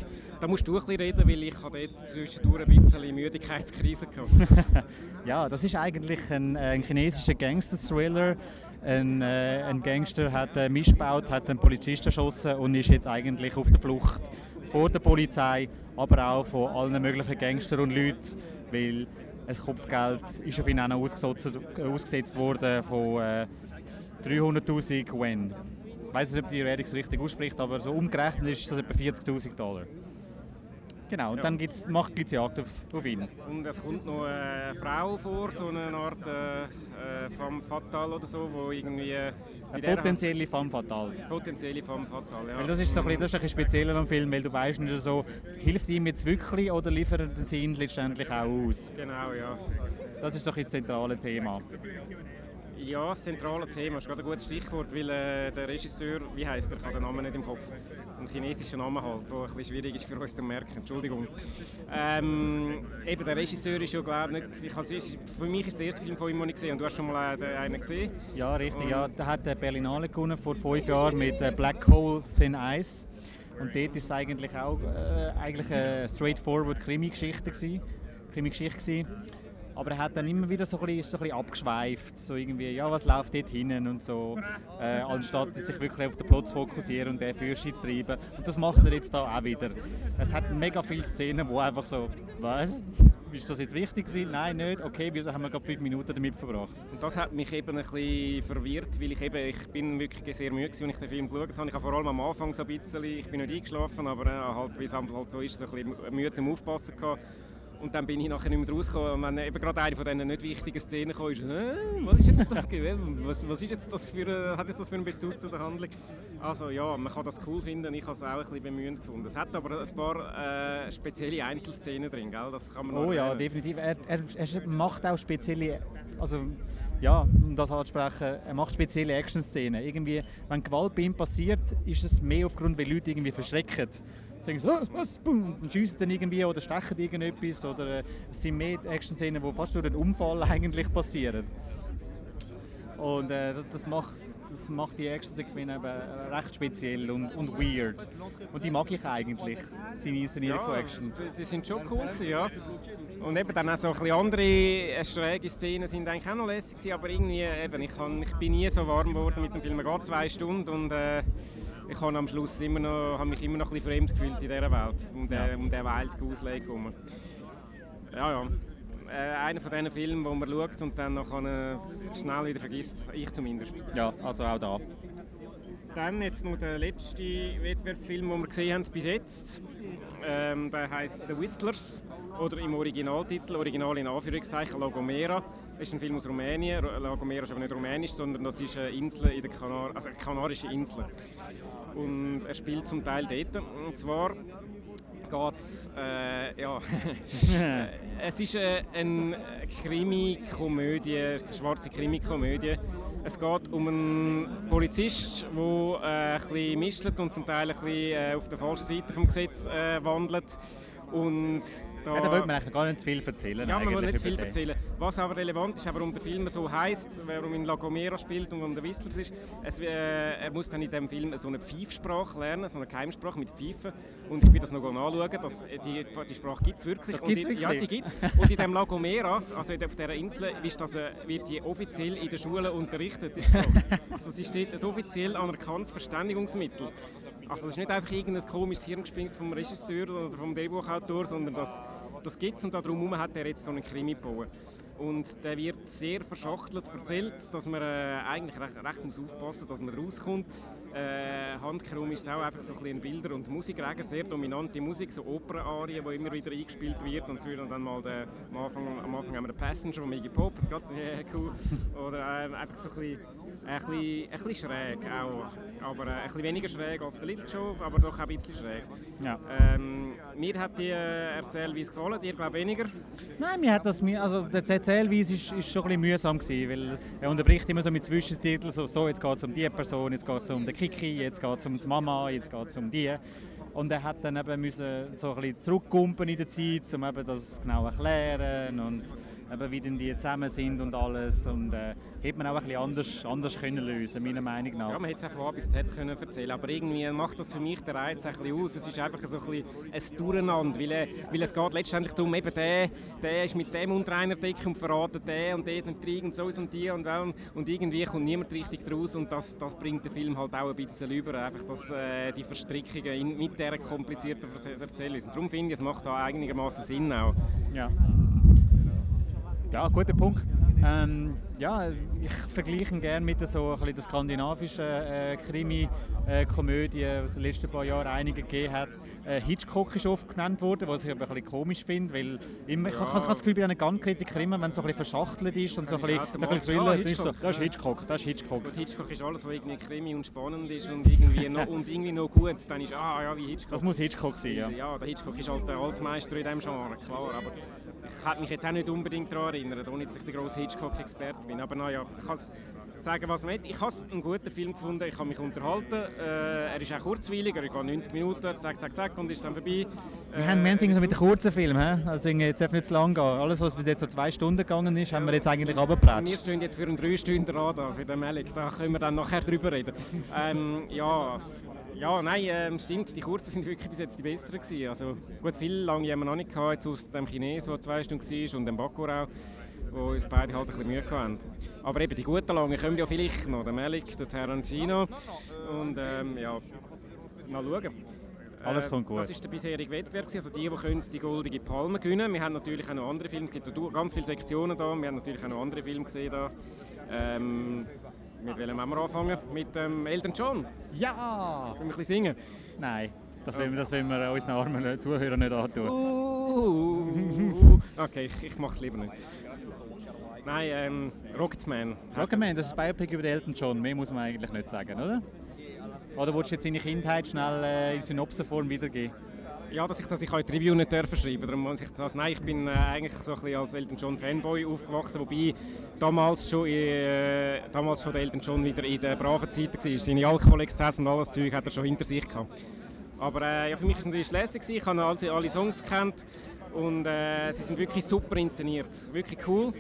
Da musst du ein bisschen reden, weil ich habe dort zwischendurch ein bisschen Müdigkeitskrise gehabt. ja, das ist eigentlich ein, ein chinesischer Gangster-Thriller. Ein, äh, ein, Gangster hat äh, missbaut, hat einen Polizisten erschossen und ist jetzt eigentlich auf der Flucht vor der Polizei, aber auch von allen möglichen Gangstern und Leuten, weil ein Kopfgeld ist auf ihn auch ausgesetzt, ausgesetzt worden von äh, 300'000 Wen. Ich weiß nicht, ob die Redux richtig ausspricht, aber so umgerechnet ist das etwa 40'000 Dollar. Genau, und ja. dann gibt's, macht es Jagd auf, auf ihn. Und es kommt noch eine Frau vor, so eine Art äh, äh, femme fatale oder so, wo irgendwie... Äh, eine potenzielle femme fatale. Potenzielle femme fatale, ja. Weil das ist so ein bisschen, das ist ein bisschen speziell am Film, weil du weißt nicht so, hilft ihm jetzt wirklich oder liefert er den Sinn letztendlich auch aus? Genau, ja. Das ist doch das zentrale Thema. Ja, das zentrale Thema ist gerade ein gutes Stichwort, weil äh, der Regisseur, wie heißt er, ich habe den Namen nicht im Kopf, einen chinesischen Namen halt, der ein bisschen schwierig ist für uns zu merken, Entschuldigung. Ähm, eben, der Regisseur ist ja glaube nicht, ich habe, für mich ist der erste Film von ihm, den ich gesehen und du hast schon mal äh, einen gesehen. Ja, richtig, und ja, der hat der Berlinale gewonnen vor fünf Jahren mit äh, Black Hole Thin Ice. Und dort ist es eigentlich auch äh, eigentlich eine straightforward Krimi-Geschichte Krimi-Geschichte aber er hat dann immer wieder so ein bisschen, so ein bisschen abgeschweift, so irgendwie, ja, was läuft dort hinten und so, äh, anstatt sich wirklich auf den Plot zu fokussieren und den Führerschein zu treiben. Und das macht er jetzt da auch wieder. Es hat mega viele Szenen, wo einfach so, was? Ist das jetzt wichtig gewesen? Nein, nicht. Okay, wir haben wir gerade fünf Minuten damit verbracht. Und das hat mich eben ein bisschen verwirrt, weil ich eben, ich bin wirklich sehr müde, als ich den Film geschaut habe. Ich habe vor allem am Anfang so ein bisschen, ich bin nicht eingeschlafen, aber äh, halt, wie es halt so ist, so ein bisschen müde zum Aufpassen gehabt. Und dann bin ich nachher nicht mehr rausgekommen. Und wenn eben gerade eine von diesen nicht wichtigen Szenen kam, ist, was ist jetzt das was, was ist jetzt das für eine, hat jetzt das für einen Bezug zu der Handlung? Also ja, man kann das cool finden, ich habe es auch ein bisschen bemühend gefunden. Es hat aber ein paar äh, spezielle Einzelszenen drin, gell? das kann man Oh ja, erwähnen. definitiv. Er, er, er, macht auch spezielle, also ja, um das anzusprechen, er macht spezielle Action-Szenen. Irgendwie, wenn Gewalt bei ihm passiert, ist es mehr aufgrund, weil Leute irgendwie verschrecken sagen sie, oh, was, boom, und schiessen dann irgendwie oder stechen irgendetwas oder äh, es sind mehr Action-Szenen, die fast durch einen Unfall eigentlich passieren. Und äh, das, macht, das macht die Action-Sequenz eben recht speziell und, und weird. Und die mag ich eigentlich, seine Inszenierung ja, von Action. Die sind schon cool ja. Und eben dann auch so ein bisschen andere äh, schräge Szenen sind eigentlich auch noch lässig aber irgendwie, eben, ich, kann, ich bin nie so warm geworden mit dem Film. Es geht zwei Stunden und äh, ich habe am Schluss immer noch, habe mich immer noch ein bisschen fremd gefühlt in dieser Welt, um den, ja. um den Wild Goose herum. Ja, ja. Äh, einer von diesen Filmen, wo man schaut und dann noch schnell wieder vergisst. Ich zumindest. Ja, also auch da. Dann jetzt noch der letzte Wettbewerbsfilm, den wir gesehen haben bis jetzt. Ähm, der heißt The Whistlers oder im Originaltitel, Original in Anführungszeichen, Lagomera. Ist ein Film aus Rumänien. La Gomera ist aber nicht rumänisch, sondern das ist eine Insel in der Kanar also eine kanarische Insel. Und er spielt zum Teil dort. Und zwar geht es, äh, ja, es ist äh, eine Krimi-Komödie, eine schwarze Krimi-Komödie. Es geht um einen Polizist, der äh, ein bisschen mischt und zum Teil ein bisschen äh, auf der falschen Seite des Gesetzes äh, wandelt und da, ja, da will man eigentlich gar nicht zu viel erzählen. Ja, man will nicht zu viel erzählen. Was aber relevant ist, warum der Film so heisst, warum in La Gomera spielt und warum der Whistler ist, es, äh, er muss dann in diesem Film so eine Pfeifsprache lernen, so eine Geheimsprache mit Pfeifen. Und ich will das noch anschauen, dass die, die Sprache gibt es wirklich. Das gibt's und wirklich? Ja, die gibt es. Und in diesem La Gomera, also auf dieser Insel, ist das, äh, wird die offiziell in den Schulen unterrichtet. also das ist dort ein offiziell anerkanntes Verständigungsmittel. Also das ist nicht einfach irgendein komisches Hirngespinst vom Regisseur oder vom Drehbuchautor, sondern das, das gibt es und darum hat er jetzt so einen Krimi gebaut. Und der wird sehr verschachtelt erzählt, dass man äh, eigentlich recht, recht muss aufpassen dass man rauskommt. Äh, Handkrumm ist auch einfach so ein bisschen Bilder- und Musikregen, sehr dominante Musik, so Opernarien, die immer wieder eingespielt wird. Und so dann mal der, am, Anfang, am Anfang haben wir einen Passenger von Iggy Pop, ganz yeah, cool. Oder äh, einfach so ein bisschen, ein bisschen, ein bisschen schräg auch. Aber äh, ein bisschen weniger schräg als der Little Show, aber doch ein bisschen schräg. Ja. Ähm, mir hat die äh, Erzählweise gefallen, dir glaube weniger? Nein, mir hat das, also der Erzählweise ist, ist schon ein bisschen mühsam gewesen, weil er unterbricht immer so mit Zwischentiteln, so, so jetzt geht es um die Person, jetzt geht es um den Kiki, jetzt geht es um die Mama, jetzt geht es um die. Und er hat dann eben müssen so ein bisschen zurückkumpen in der Zeit, um eben das genau erklären und eben wie denn die zusammen sind und alles. Und äh, hätte man auch ein bisschen anders, anders können lösen meiner Meinung nach. Ja, man hätte es auch von A bis Z können erzählen aber irgendwie macht das für mich den Reiz ein bisschen aus. Es ist einfach so ein, bisschen ein Durcheinander, weil, äh, weil es geht letztendlich darum, eben der, der ist mit dem unter einer Decke und verratet den und den Intrigen und so und die und, und, und irgendwie kommt niemand richtig draus und das, das bringt den Film halt auch ein bisschen über, einfach dass, äh, die Verstrickungen in, mit dieser komplizierten Erzählung. Und darum finde ich, es macht da einigermaßen Sinn auch. Ja. Ja, guter Punkt. Ähm, ja, ich vergleiche ihn gerne mit so ein bisschen der skandinavischen äh, Krimi-Komödie, äh, die es in den letzten paar Jahren einige gegeben hat. Äh, Hitchcock ist oft genannt worden, was ich aber ein bisschen komisch finde, weil immer, ja. ich, ich, habe das Gefühl, bei einem Gun-Kritiker immer, wenn es so ein bisschen verschachtelt ist und so ein bisschen, so ein bisschen Thriller, ist so, das ist Hitchcock, das ist Hitchcock. Und Hitchcock ist alles, was irgendwie Krimi und spannend ist und irgendwie, noch, und irgendwie noch gut, dann ist, ah ja, wie Hitchcock. Das muss Hitchcock sein, ja. Ja, der Hitchcock ist halt der Altmeister in diesem Genre, klar, aber ich hätte mich jetzt auch nicht unbedingt daran erinnert, ohne dass ich der grosse Hitchcock-Experte bin, aber naja, ich kann sagen, was man will. Ich habe einen guten Film gefunden, ich habe mich unterhalten. Äh, er ist auch kurzweilig, er geht 90 Minuten, zack, zack, zack und ist dann vorbei. Wir äh, haben, wir haben so mit den kurzen Filmen, also jetzt darf nicht zu lang gehen. Alles, was bis jetzt so zwei Stunden gegangen ist, haben wir jetzt eigentlich abgeplatscht. Wir stehen jetzt für einen drei Stunden an da, für den Malik, da können wir dann nachher drüber reden. ähm, ja, ja, nein, ähm, stimmt. Die kurzen sind wirklich bis jetzt die besseren gewesen. Also gut, viel lange haben wir noch nicht gehabt, jetzt aus dem Chinesen, der zwei Stunden war, und dem Bakurau wo uns beide halt ein bisschen Mühe hatten. Aber eben die guten Langen kommen ja vielleicht noch, der Melik, der Tarantino und ähm, ja, mal schauen. Alles kommt gut. Das ist der bisherige Wettbewerb, also die, die können die goldige Palme gewinnen. Wir haben natürlich auch noch andere Filme, es gibt ganz viele Sektionen da, wir haben natürlich auch noch andere Filme gesehen da. Ähm, mit welchem wir anfangen? Mit ähm, Elton John. Ja! Können wir ein bisschen singen? Nein. Das wollen wir, das wollen wir unseren armen Zuhörern nicht antun. Uh, okay, ich, ich mache es lieber nicht. Nein, ähm, Rocketman. Rocketman, das ist ein Biopic über Elton John. Mehr muss man eigentlich nicht sagen, oder? Oder willst du jetzt seine Kindheit schnell äh, in Synopsenform wiedergeben? Ja, dass ich, dass ich heute die Review nicht dürfen schreiben darum muss ich das. Nein, ich bin äh, eigentlich so ein bisschen als Elton John Fanboy aufgewachsen, wobei damals schon, äh, damals schon der Elton John wieder in den braven Zeiten war. Seine Alkoholexzesse und alles Zeug hat er schon hinter sich gehabt. Aber äh, ja, für mich war es natürlich lässig, ich habe alle, alle Songs kennt und äh, sie sind wirklich super inszeniert, wirklich cool.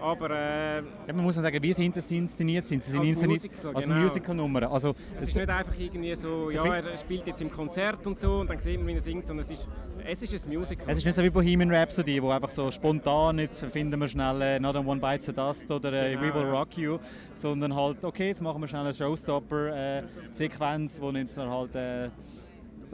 Aber äh, ja, man muss sagen, wie sie inszeniert sind. Sie sind als inszeniert Musical, als genau. Musical-Nummer. Also, es ist nicht einfach irgendwie so, ja, er spielt jetzt im Konzert und so und dann sieht man, wie er singt, sondern es ist, es ist ein Musical. Es ist nicht so wie Bohemian Rhapsody, wo einfach so spontan, jetzt finden wir schnell äh, Not One Bites the Dust oder äh, genau. We Will Rock You, sondern halt, okay, jetzt machen wir schnell eine Showstopper-Sequenz, äh, wo jetzt dann halt... Äh,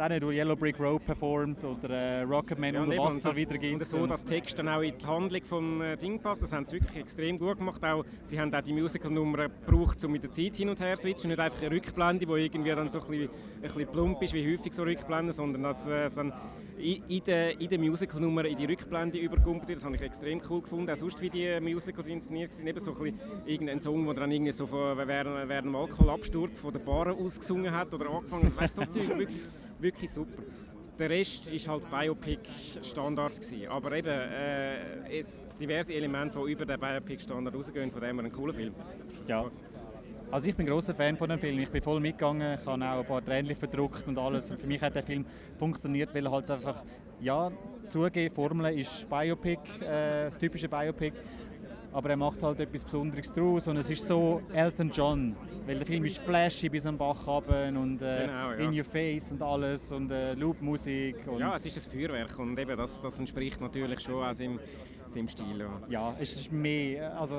auch nicht, wo Yellow Brick Road performt oder äh, Rocketman ja, unter Wasser das, wiedergibt. Und so, dass Text dann auch in die Handlung vom äh, Ding passt, das haben sie wirklich extrem gut gemacht. Auch, sie haben auch die Musical-Nummer gebraucht, um mit der Zeit hin und her zu switchen, nicht einfach eine Rückblende, die irgendwie dann so ein bisschen, ein bisschen plump ist, wie häufig so Rückblenden, sondern dass äh, so in, in der, in der Musical-Nummer in die Rückblende übergumpelt wird. Das habe ich extrem cool gefunden. Auch sonst, wie die Musicals inszeniert sind, eben so ein bisschen irgendein Song, der dann irgendwie so von, während, während dem Alkoholabsturz von der Bar ausgesungen hat oder angefangen hat. Weißt du, so Zeug, wirklich wirklich super. Der Rest war halt Biopic-Standard. Aber eben, äh, es diverse Elemente, die über den Biopic-Standard rausgehen, von dem her ein cooler Film. Ja. Also ich bin großer Fan von dem Film. Ich bin voll mitgegangen, ich habe auch ein paar Tränen verdruckt und alles. Und für mich hat der Film funktioniert, weil er halt einfach, ja, zugeben, Formel ist Biopic, äh, das typische Biopic, aber er macht halt etwas Besonderes draus und es ist so Elton John weil der Film ist flashy bis am Bach runter und äh, Genau, ja. in your face und alles und äh, Loop-Musik. Ja, es ist ein Feuerwerk und eben das, das entspricht natürlich schon auch seinem, seinem Stil. Ja. Ja, es ist mehr, also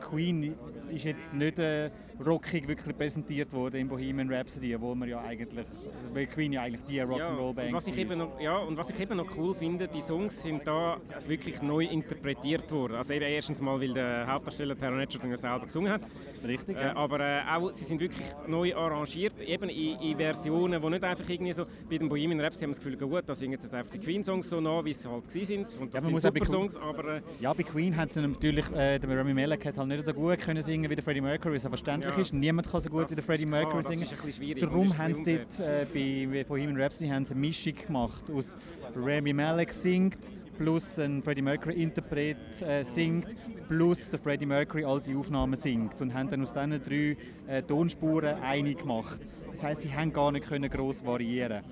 Queen ist jetzt nicht äh, rockig wirklich präsentiert worden in Bohemian Rhapsody, obwohl man ja eigentlich, weil Queen ja eigentlich die Ja, Rock'n'Roll-Band und was ich ist. eben noch, ja, und was ich eben noch cool finde, die Songs sind da wirklich neu interpretiert worden. Also eben erstens mal, weil der Hauptdarsteller Taron Egerton ja selber gesungen hat, Richtig, äh, ja. aber äh, auch sie sind wirklich neu arrangiert, eben in, in Versionen, die nicht einfach irgendwie so, bei den Bohemian Raps haben wir das Gefühl, gut, da singen jetzt einfach die Queen-Songs so nah, wie sie halt gewesen sind und Ja, das man muss sind super Queen- Songs, aber äh, Ja, bei Queen hat sie natürlich, äh, der Rami Malek hat halt nicht so gut können singen wie der Freddie Mercury, was ja verständlich Ja. ist. Niemand kann so gut Das wie der Freddie ist klar, Mercury das singen. ist ein bisschen schwierig Darum haben sie dort äh, bei Bohemian Rhapsody haben sie eine Mischung gemacht aus Rami Malek singt plus ein Freddie Mercury Interpret äh, singt plus der Freddie Mercury alte Aufnahmen singt und haben dann aus diesen drei äh, Tonspuren eine gemacht. Das heißt, sie haben gar nicht können groß variieren.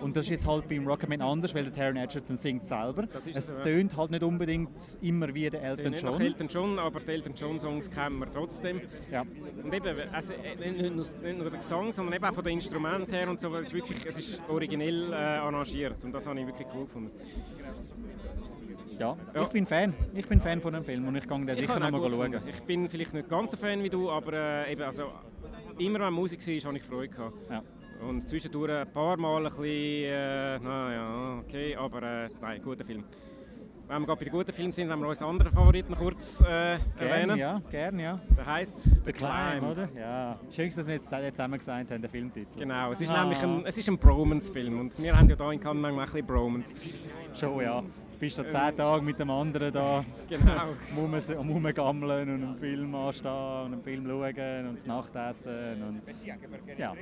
Und das ist jetzt halt beim Rocketman anders, weil der Taron Egerton singt selber. Es tönt halt nicht unbedingt immer wie der Elton nicht nach John. Elton John, aber die Elton John Songs kennen wir trotzdem. Ja. Und eben, also, äh, nicht, nur, nicht nur der Gesang, sondern eben auch von den Instrumenten her und so, es ist wirklich, es ist originell äh, arrangiert und das habe ich wirklich cool gefunden. Ja. Ja. ich bin Fan. Ich bin Fan von dem Film und ich gehe den Ich sicher noch mal schauen. gefunden. Ich bin vielleicht nicht ganz ein Fan wie du, aber äh, eben, also, immer wenn Musik war, habe ich Freude gehabt. Ja. Und zwischendurch ein paar Mal ein bisschen, äh, naja, okay, aber äh, nein, guter Film. Wenn wir gerade bei den guten Filmen sind, wollen wir unseren anderen Favoriten kurz äh, erwähnen. Gerne, ja, gerne, ja. Der heisst The Climb, oder? Ja. Schön, dass wir jetzt zusammen gesagt haben, den Filmtitel. Genau, es ist Ah. nämlich ein, es ist ein Bromance-Film und wir haben ja hier in Cannes manchmal ein bisschen Bromance. Schon, ja. Du bist da zehn Tage mit dem anderen da Genau. am Rumgammeln und einen Film anstehen und einen Film schauen und das Nachtessen und... Ja.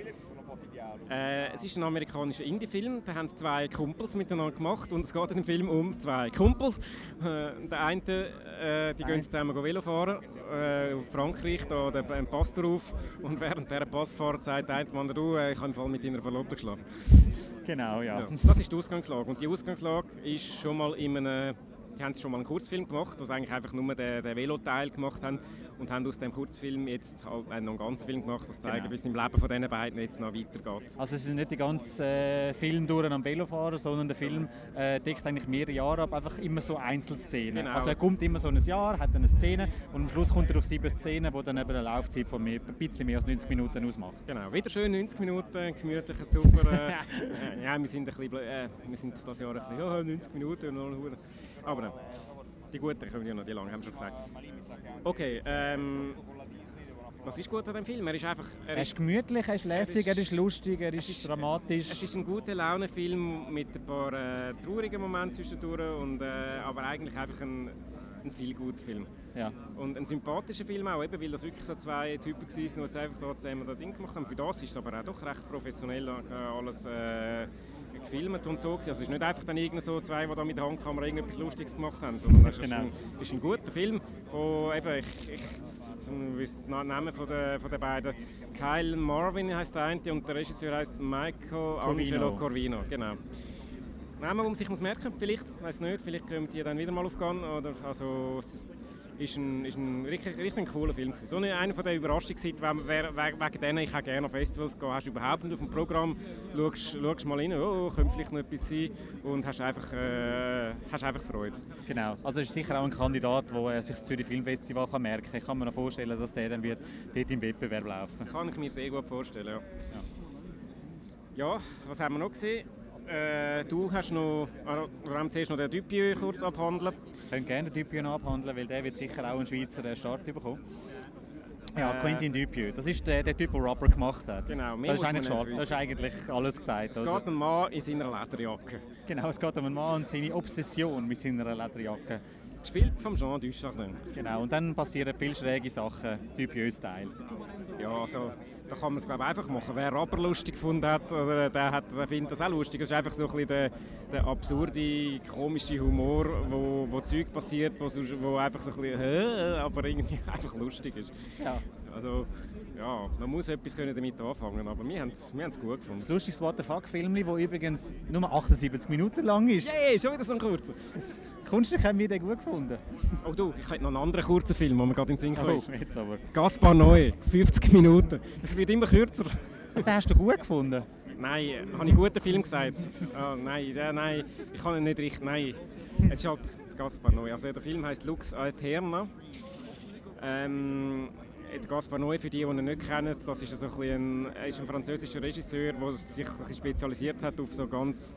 Äh, es ist ein amerikanischer Indie-Film, da haben zwei Kumpels miteinander gemacht und es geht in dem Film um zwei Kumpels. Äh, der eine, äh, die gehen zusammen go Velo fahren, äh, auf Frankreich, da der einen Pass drauf und während dieser Passfahrt sagt der eine Mann, du, äh, ich habe im Fall mit deiner Verlobten geschlafen. Genau, ja. Ja, das ist die Ausgangslage und die Ausgangslage ist schon mal in einem die haben schon mal einen Kurzfilm gemacht, wo sie eigentlich einfach nur den, den Veloteil gemacht haben und haben aus dem Kurzfilm jetzt halt äh, noch einen ganzen Film gemacht, das zeigen, Genau. wie es im Leben von diesen beiden jetzt noch weitergeht. Also es ist nicht der ganze äh, Film durch am Velofahren, sondern der Film äh, deckt eigentlich mehrere Jahre ab, einfach immer so Einzelszenen. Genau. Also er kommt immer so ein Jahr, hat eine Szene und am Schluss kommt er auf sieben Szenen, die dann eben eine Laufzeit von mehr, ein bisschen mehr als 90 Minuten ausmacht. Genau, wieder schön 90 Minuten, gemütlich, super. Äh, äh, ja, wir sind, ein bisschen, äh, wir sind das Jahr ein bisschen, ja, 90 Minuten und noch. Aber äh, die guten kommen ja noch, die lange, haben wir schon gesagt. Okay, ähm, was ist gut an dem Film? Er ist einfach... Er ist gemütlich, er ist lässig, er ist lustig, er ist, ist- dramatisch. Es ist ein guter Laune-Film mit ein paar äh, traurigen Momenten zwischendurch, und, äh, aber eigentlich einfach ein, ein viel gut Film. Ja. Und ein sympathischer Film auch, eben, weil das wirklich so zwei Typen waren, die jetzt einfach da zusammen das Ding gemacht haben. Für das ist es aber auch doch recht professionell äh, alles äh, gefilmt und so. Also es ist nicht einfach dann irgend so zwei, die da mit der Handkamera irgendetwas Lustiges gemacht haben, sondern es ist, Genau. ein, ist ein guter Film von, eben, ich, ich, wüsste den Namen von den, von den beiden. Kyle Marvin heißt der eine und der Regisseur heißt Michael Angelo Corvino. Genau. Namen, die man sich muss merken muss, vielleicht, weiß nicht, vielleicht kommen die dann wieder mal aufgehen. Oder, also, ist ein, ist ein richtig, richtig cooler Film. gewesen. So eine, einer von den Überraschungen, wegen denen ich auch gerne auf Festivals gehe, hast du überhaupt nicht auf dem Programm, schaust, schaust mal rein, oh, könnte vielleicht noch etwas sein und hast einfach, äh, hast einfach Freude. Genau. Also es ist sicher auch ein Kandidat, der sich das Zürich Filmfestival kann merken kann. Ich kann mir noch vorstellen, dass der dann wird dort im Wettbewerb laufen Kann ich mir sehr gut vorstellen, ja. Ja, was haben wir noch gesehen? Äh, du hast noch, oder haben zuerst noch den Dupieux kurz abhandeln. Können gerne Dupieux abhandeln, weil der wird sicher auch einen Schweizer äh, Start bekommen. Ja, Äh, Quentin Dupieux. Das ist der, der Typ, der Rubber gemacht hat. Genau, das, ist eigentlich schon, das ist eigentlich alles gesagt. Es oder? geht ein Mann in seiner Lederjacke. Genau, es geht um einen Mann und seine Obsession mit seiner Lederjacke. Gespielt vom Jean Dujardin. Genau, und dann passieren viele schräge Sachen, Dupieux-Style. Ja, also, da kann man es glaube einfach machen. Wer Rubber lustig gefunden hat, oder der, hat, der findet das auch lustig. Es ist einfach so ein bisschen der, der absurde, komische Humor, wo, wo Zeug passiert, wo, wo einfach so ein bisschen, aber irgendwie einfach lustig ist. Ja. Also, ja, man muss etwas können damit anfangen aber wir haben es wir gut gefunden. Das What the Fuck-Film, das übrigens nur 78 Minuten lang ist. Yay, schon wieder so ein kurzer. Kunststück haben wir den gut gefunden. Oh du, ich hätte noch einen anderen kurzen Film, den wir gerade in den Sinn kommen. Oh, aber. Gaspar Noé, 50 Minuten. Es wird immer kürzer. Den hast du gut gefunden? Nein, habe ich einen guten Film gesagt? oh, nein, der, nein, ich kann ihn nicht richtig, nein. Es ist halt Gaspar Noé. Also der Film heißt Lux Aeterna. Ähm, Gaspar Noé, für die, die ihn nicht kennen, das ist, so ein, ein, ist ein französischer Regisseur, der sich ein spezialisiert hat auf so ganz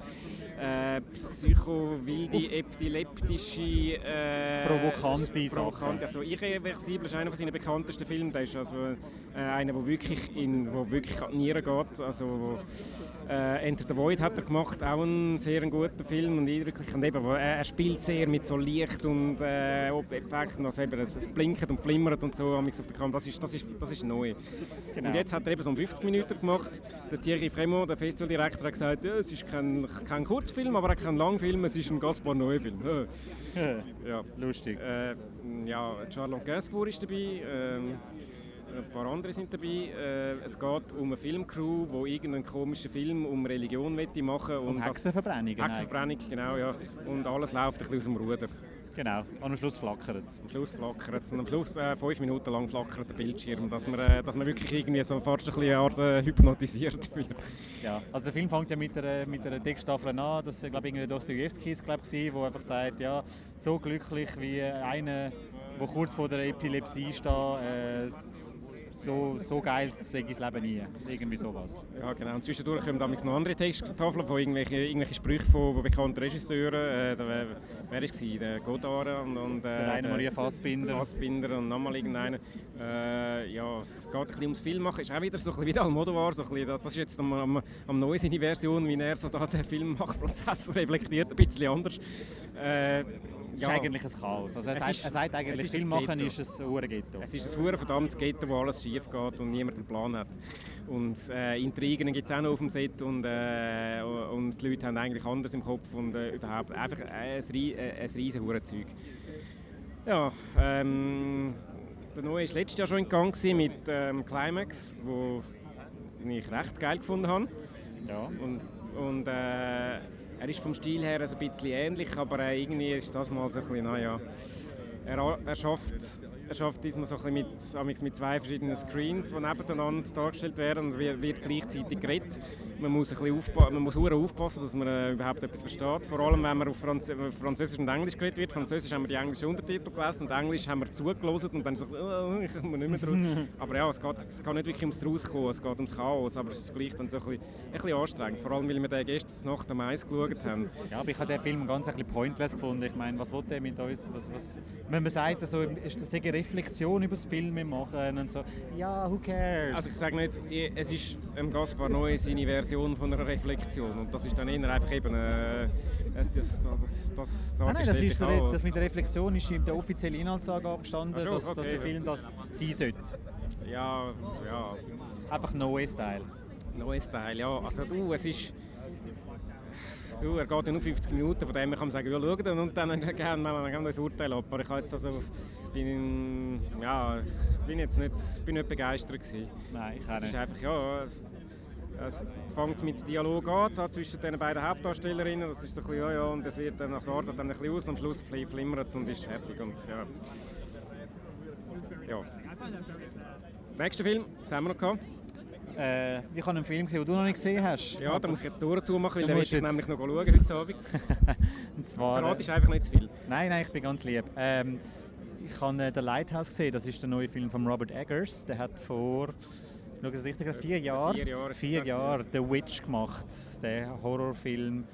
äh, psycho-wilde, epileptische... Äh, provokante Sachen. Also «Irreversibel» ist einer seiner bekanntesten Filme. Der ist also äh, einer, der wirklich, in, wo wirklich an die Nieren geht. Also, äh, Enter the Void hat er gemacht, auch ein sehr guter Film und eindrücklich. Und eben, er spielt sehr mit so Licht und äh, Effekten, also eben, es, es blinkt und flimmert und so auf der Kamera. Das ist, das ist, das ist neu. Genau. Und jetzt hat er eben so 50 Minuten gemacht. Der Thierry Fremont, der Festivaldirektor, hat gesagt, ja, es ist kein, kein Kurzfilm, aber auch kein Langfilm, es ist ein Gaspar Noé-Film. ja. Lustig. Äh, ja, Charlotte Gainsbourg ist dabei. Ähm, ein paar andere sind dabei. Äh, es geht um eine Filmcrew, die irgendeinen komischen Film um Religion machen und Um Hexenverbrennung. Hexenverbrennung, genau, ja. Und alles läuft ein bisschen aus dem Ruder. Genau, und am Schluss flackert es. Am Schluss flackert es. Und am Schluss, äh, fünf Minuten lang flackert der Bildschirm, dass man, äh, dass man wirklich irgendwie so fast ein bisschen Art, äh, hypnotisiert wird. Ja, also der Film fängt ja mit einer, mit einer Texttafel an, das war glaube ich Dostoevsky glaube ich, wo einfach sagt, ja, so glücklich wie einer, der kurz vor der Epilepsie steht, äh, so, so geil sehe ich das Leben nie. Irgendwie sowas. Ja, genau. Und zwischendurch kommen damals noch andere Texttafeln von irgendwelchen, irgendwelchen Sprüchen von bekannten Regisseuren. Äh, wer, wer war es? Der Godard und, und äh, der Rainer Maria Fassbinder. Fassbinder und nochmal irgendeiner. Äh, ja, es geht ein bisschen ums Filmmachen. Ist auch wieder so ein bisschen wie der Almodovar. So ein bisschen, das ist jetzt am, am, am neuen seine Version, wie er so da den Filmmachprozess reflektiert. Ein bisschen anders. Äh, es ja. ist eigentlich ein Chaos. Also er, sagt, ist, er sagt eigentlich, ist Film machen ist ein Uhrghetto. Es ist ein verdammtes Ghetto, wo alles schief geht und niemand einen Plan hat. Und äh, Intrigen gibt es auch noch auf dem Set und, äh, und die Leute haben eigentlich anders im Kopf und äh, überhaupt einfach ein, ein, ein riesen Zeug. Ja, ähm, der Neue war letztes Jahr schon in Gang mit ähm, Climax, wo ich recht geil gefunden habe. Ja. Und, und äh, er ist vom Stil her ein bisschen ähnlich, aber irgendwie ist das mal so ein bisschen, naja, er, er schafft er schafft diesmal so ein bisschen mit, mit zwei verschiedenen Screens, die nebeneinander dargestellt werden und wird, wird gleichzeitig geredet. Man muss, ein aufpa man muss aufpassen, dass man äh, überhaupt etwas versteht. Vor allem, wenn man auf Franz Französisch und Englisch geredet wird. Französisch haben wir die englischen Untertitel gelesen und Englisch haben wir zugelassen und dann so, oh, ich komme nicht mehr drauf. aber ja, es geht, es geht nicht wirklich ums Rauskommen, es geht ums Chaos, aber es ist gleich dann so ein bisschen, ein bisschen anstrengend. Vor allem, weil wir den gestern Nacht am Eis geschaut haben. Ja, aber ich habe den Film ganz ein bisschen pointless gefunden. Ich meine, was wollte er mit uns? Was, was, wenn man sagt, also, ist das Reflexion über das Filme machen und so. Ja, who cares? Also ich sage nicht, es ist ähm, Gaspar Noé seine Version von einer Reflexion und das ist dann eher einfach eben äh, das, das, das, das, nein, nein, das, ist der, das mit der Reflexion ist in der offiziellen Inhaltsangabe gestanden, so, dass, okay. dass, der Film das sein sollte. Ja, ja. Einfach Noé-Style. Noé-Style, ja. Also du, es ist du, er geht ja nur 50 Minuten, von dem kann man sagen, ja, schau dann und dann gerne wir das Urteil ab. Aber ich jetzt also, bin, ja, bin jetzt nicht, bin nicht begeistert gewesen. Nein, ich auch nicht. Es ist einfach, ja, es fängt mit Dialog an so zwischen den beiden Hauptdarstellerinnen. Das ist so ein bisschen, ja, ja, und es wird dann, also dann ein bisschen aus und am Schluss flimmert es und ist fertig. Und, ja. ja. Nächster Film, was haben wir noch gehabt? Äh, ich habe einen Film gesehen, den du noch nicht gesehen hast. Ja, da muss ich jetzt die zumachen, weil der möchte ich nämlich noch schauen heute Abend. Und zwar, Verrat ist einfach nicht zu viel. Nein, nein, ich bin ganz lieb. Ähm, ich habe äh, «The Lighthouse» gesehen, das ist der neue Film von Robert Eggers. Der hat vor schau es richtig, vier Jahren vier Jahre, vier Jahre «The Witch» gemacht, der Horrorfilm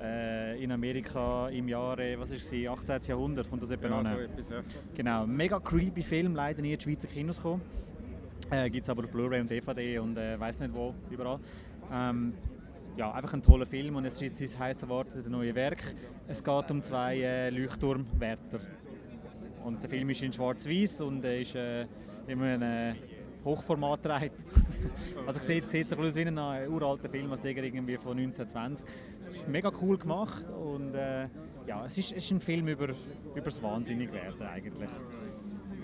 äh, in Amerika im Jahre, was ist sie, 18. Jahrhundert, kommt das etwa ja, so etwas, ja. Genau, mega creepy Film, leider nie in die Schweizer Kinos gekommen. Äh, Gibt es aber auf Blu-ray und DVD und äh, weiß nicht wo, überall. Ähm, ja, einfach ein toller Film und es ist sein heißer Wort, das neue Werk. Es geht um zwei äh, Leuchtturmwärter. Und der Film ist in schwarz-weiß und äh, ist äh, immer ein Hochformat dreht. also sieht, sieht sich aus wie ein äh, uralter Film, was von 1920. Ist mega cool gemacht und äh, ja, es ist, ist ein Film über, über das Wahnsinnigwerden eigentlich.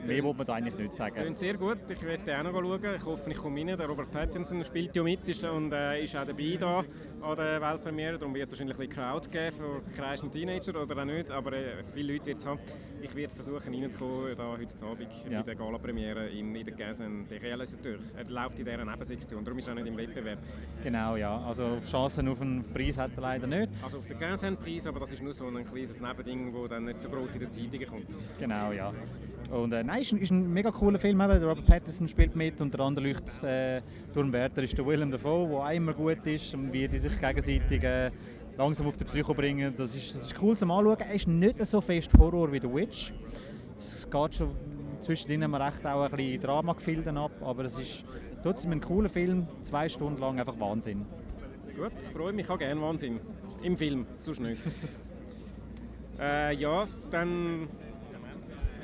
Mehr wollte man da eigentlich nicht sagen. Klingt sehr gut, ich werde auch noch schauen. Ich hoffe, ich komme rein. Der Robert Pattinson spielt ja mit ist, und äh, ist auch dabei da an der Weltpremiere. Darum wird es wahrscheinlich ein bisschen Crowd geben für kreisende Teenager oder auch nicht. Aber äh, viele Leute es haben. Ich werde versuchen reinzukommen da heute Abend ja. bei der Gala-Premiere in, in der Gazen. Der Realisateur. Er läuft in dieser Nebensektion, darum ist er auch nicht im Wettbewerb. Genau, ja. Also Chancen auf einen Preis hat er leider nicht. Also auf den Gazen-Preis, aber das ist nur so ein kleines Nebending, das dann nicht so groß in den Zeitungen kommt. Genau, ja. Und äh, nein, ist, ist ein mega cooler Film. Eben. Robert Pattinson spielt mit und der andere Leucht äh, Turmwärter ist der Willem Dafoe, der auch immer gut ist und wie die sich gegenseitig äh, langsam auf die Psycho bringen. Das ist, das ist cool zum Anschauen. Er ist nicht so fest Horror wie The Witch. Es geht schon zwischendrin haben wir recht auch ein bisschen Drama-Gefilden ab, aber es ist trotzdem ein cooler Film, zwei Stunden lang einfach Wahnsinn. Gut, ich freue mich auch gerne Wahnsinn. Im Film, sonst nicht. äh, ja, dann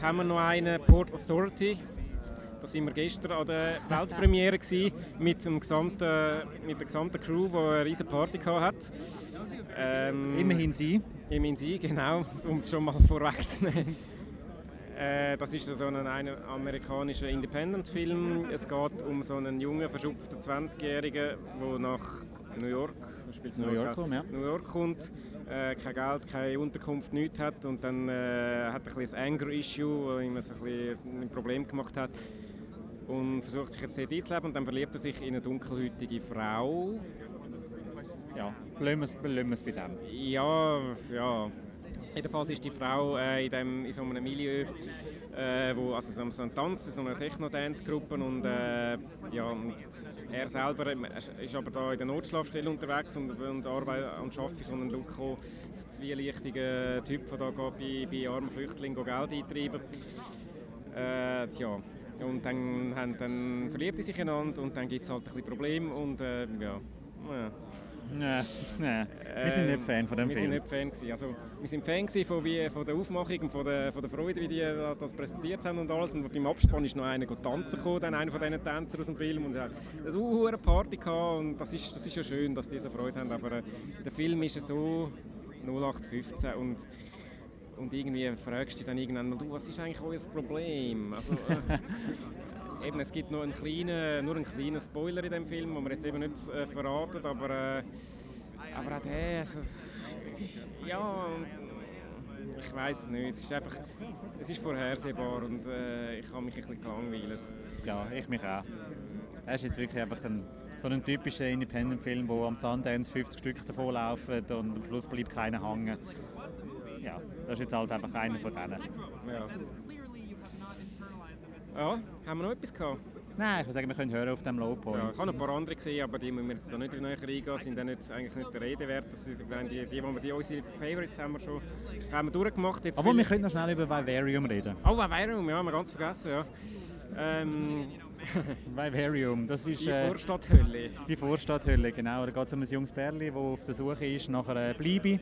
haben wir noch einen Port Authority. Da waren wir gestern an der Weltpremiere mit, dem gesamten, mit der gesamten Crew, die eine riesige Party hatte. Ähm, immerhin Sie. Immerhin Sie, genau, um es schon mal vorwegzunehmen. Äh, das ist so ein, ein amerikanischer Independent-Film. Es geht um so einen jungen, verschupften 20-Jährigen, der nach New York, New York, York, ja. New York kommt äh, kein Geld, keine Unterkunft, nichts hat und dann äh, hat er ein, ein Anger-Issue, das ihm ein, ein Problem gemacht hat und versucht sich jetzt dort einzuleben und dann verliebt er sich in eine dunkelhäutige Frau. Ja, bleiben wir es bei dem. Ja, ja. Jedenfalls ist die Frau äh, in, dem, in so einem Milieu, äh, wo, also so, so ein Tanz, so eine Techno-Dance-Gruppe und, äh, ja, und er selber ist aber da in der Notschlafstelle unterwegs und, und, arbeitet, und schafft für so einen Luko, so zwielichtigen Typ, der da bei, bei armen Flüchtlingen Geld eintreiben. Äh, ja. Und dann, haben, dann verliebt sie sich einander und dann gibt es halt ein bisschen Probleme und äh, ja. ja. Nein, nein. Wir sind nicht Fan von dem wir Film. Wir sind nicht Fan Also, wir sind Fan von, wie, von der Aufmachung und von der, von der Freude, wie die das präsentiert haben und alles. Und beim Abspann ist noch einer tanzen gekommen, dann einer von diesen Tänzern aus dem Film und hat eine hohe Party gehabt und das ist, das ist ja schön, dass die so Freude haben. Aber äh, der Film ist so 0815 und und irgendwie fragst du dich dann irgendwann mal, du, was ist eigentlich euer Problem? Also, äh, eben, es gibt noch einen kleinen, nur einen kleinen Spoiler in dem Film, den wir jetzt eben nicht äh, verraten, aber, äh, aber auch der, also, ja, ich weiß nicht, es ist einfach, es ist vorhersehbar und äh, ich habe mich ein bisschen gelangweilt. Ja, ich mich auch. Er ist jetzt wirklich einfach ein, so ein typischer Independent-Film, wo am Sundance 50 Stück davon laufen und am Schluss bleibt keiner hängen ja, das ist jetzt halt einfach einer von denen. Ja. Ja, haben wir noch etwas gehabt? Nein, ich würde sagen, wir können hören auf dem Low Point. Ja, ich habe ein paar andere gesehen, aber die müssen wir jetzt da nicht näher reingehen, sind dann nicht, eigentlich nicht der Rede wert. Das sind die, die, die, die, unsere Favorites haben wir schon haben wir durchgemacht. Jetzt aber wir können noch schnell über Vivarium reden. Oh, Vivarium, ja, haben wir ganz vergessen, ja. Ähm, Vivarium, das ist... Die äh, Vorstadthölle. Die Vorstadthölle, genau. Da geht es um ein junges Bärli, das auf der Suche ist nach einer Bleibe.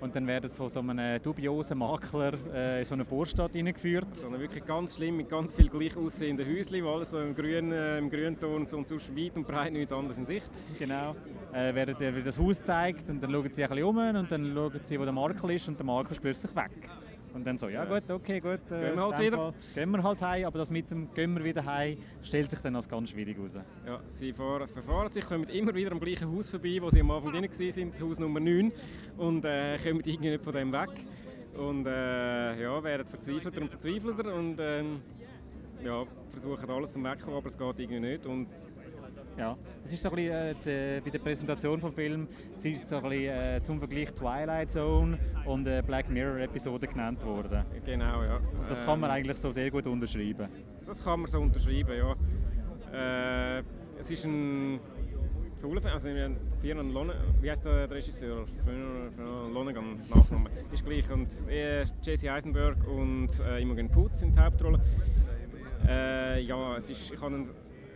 Und dann werden sie von so einem dubiosen Makler äh, in so eine Vorstadt hineingeführt. So eine wirklich ganz schlimm, mit ganz viel gleich aussehenden Häuschen, wo alles so im, Grün, äh, im Grünton und sonst weit und breit nichts anderes in Sicht. Genau. Äh, werden dir das Haus zeigt und dann schauen sie ein bisschen um und dann schauen sie, wo der Makler ist und der Makler spürt sich weg. Und dann so, ja gut, okay, gut. Äh, gehen wir halt wieder. Fall, gehen wir halt heim, aber das mit dem «Gehen wir wieder heim» stellt sich dann als ganz schwierig heraus. Ja, sie fahren, verfahren sich, kommen immer wieder am gleichen Haus vorbei, wo sie am Anfang drin waren, das Haus Nummer 9, und äh, kommen irgendwie nicht von dem weg. Und äh, ja, werden verzweifelter und verzweifelter und äh, ja, versuchen alles zu wegkommen, aber es geht irgendwie nicht. Und ja, es ist so ein bisschen, äh, die, bei der Präsentation des Films es ist so ein bisschen, äh, zum Vergleich Twilight Zone und äh, Black Mirror Episode genannt worden. Genau, ja. Und das kann man ähm, eigentlich so sehr gut unterschreiben. Das kann man so unterschreiben, ja. Äh, es ist ein cooler Film, also Fionn Lone, wie heißt der Regisseur? Fionn Lonegan, Nachname, ist gleich. Und äh, Jesse Eisenberg und äh, Imogen Poots sind die Hauptrolle. Äh, ja, es ist, ich habe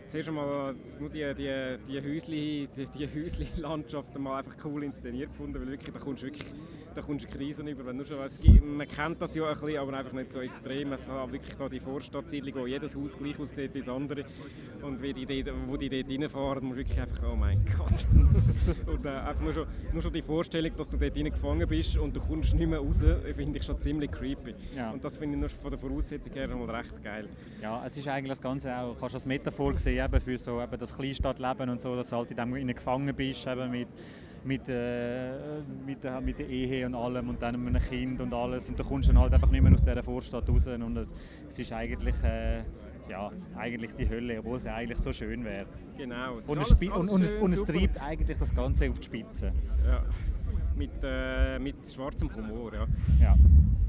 zuerst einmal nur die, die, die, Häusli, die, die Häusli-Landschaft mal einfach cool inszeniert gefunden, weil wirklich, da kommst du wirklich da kommst du Krisen über, wenn du schon weißt, man kennt das ja ein bisschen, aber einfach nicht so extrem. Es hat wirklich da die Vorstadtsiedlung, wo jedes Haus gleich aussieht wie das andere und wie die, wo die dort reinfahren, musst du wirklich einfach, oh mein Gott. und äh, einfach nur schon, nur schon die Vorstellung, dass du dort gefangen bist und du kommst nicht mehr raus, finde ich schon ziemlich creepy. Ja. Und das finde ich nur von der Voraussetzung her mal recht geil. Ja, es ist eigentlich das Ganze auch, kannst du als Metaphor sehen, eben für so eben das Kleinstadtleben und so, dass du halt in dem gefangen bist, eben mit mit, äh, mit, der, mit der Ehe und allem und dann mit einem Kind und alles und du kommst dann halt einfach nicht mehr aus dieser Vorstadt raus und es, es ist eigentlich, äh, ja, eigentlich die Hölle, obwohl es eigentlich so schön wäre. Genau. Und, alles, es, und, und, es, und es treibt eigentlich das Ganze auf die Spitze. Ja. Mit, äh, mit schwarzem Humor, ja. ja.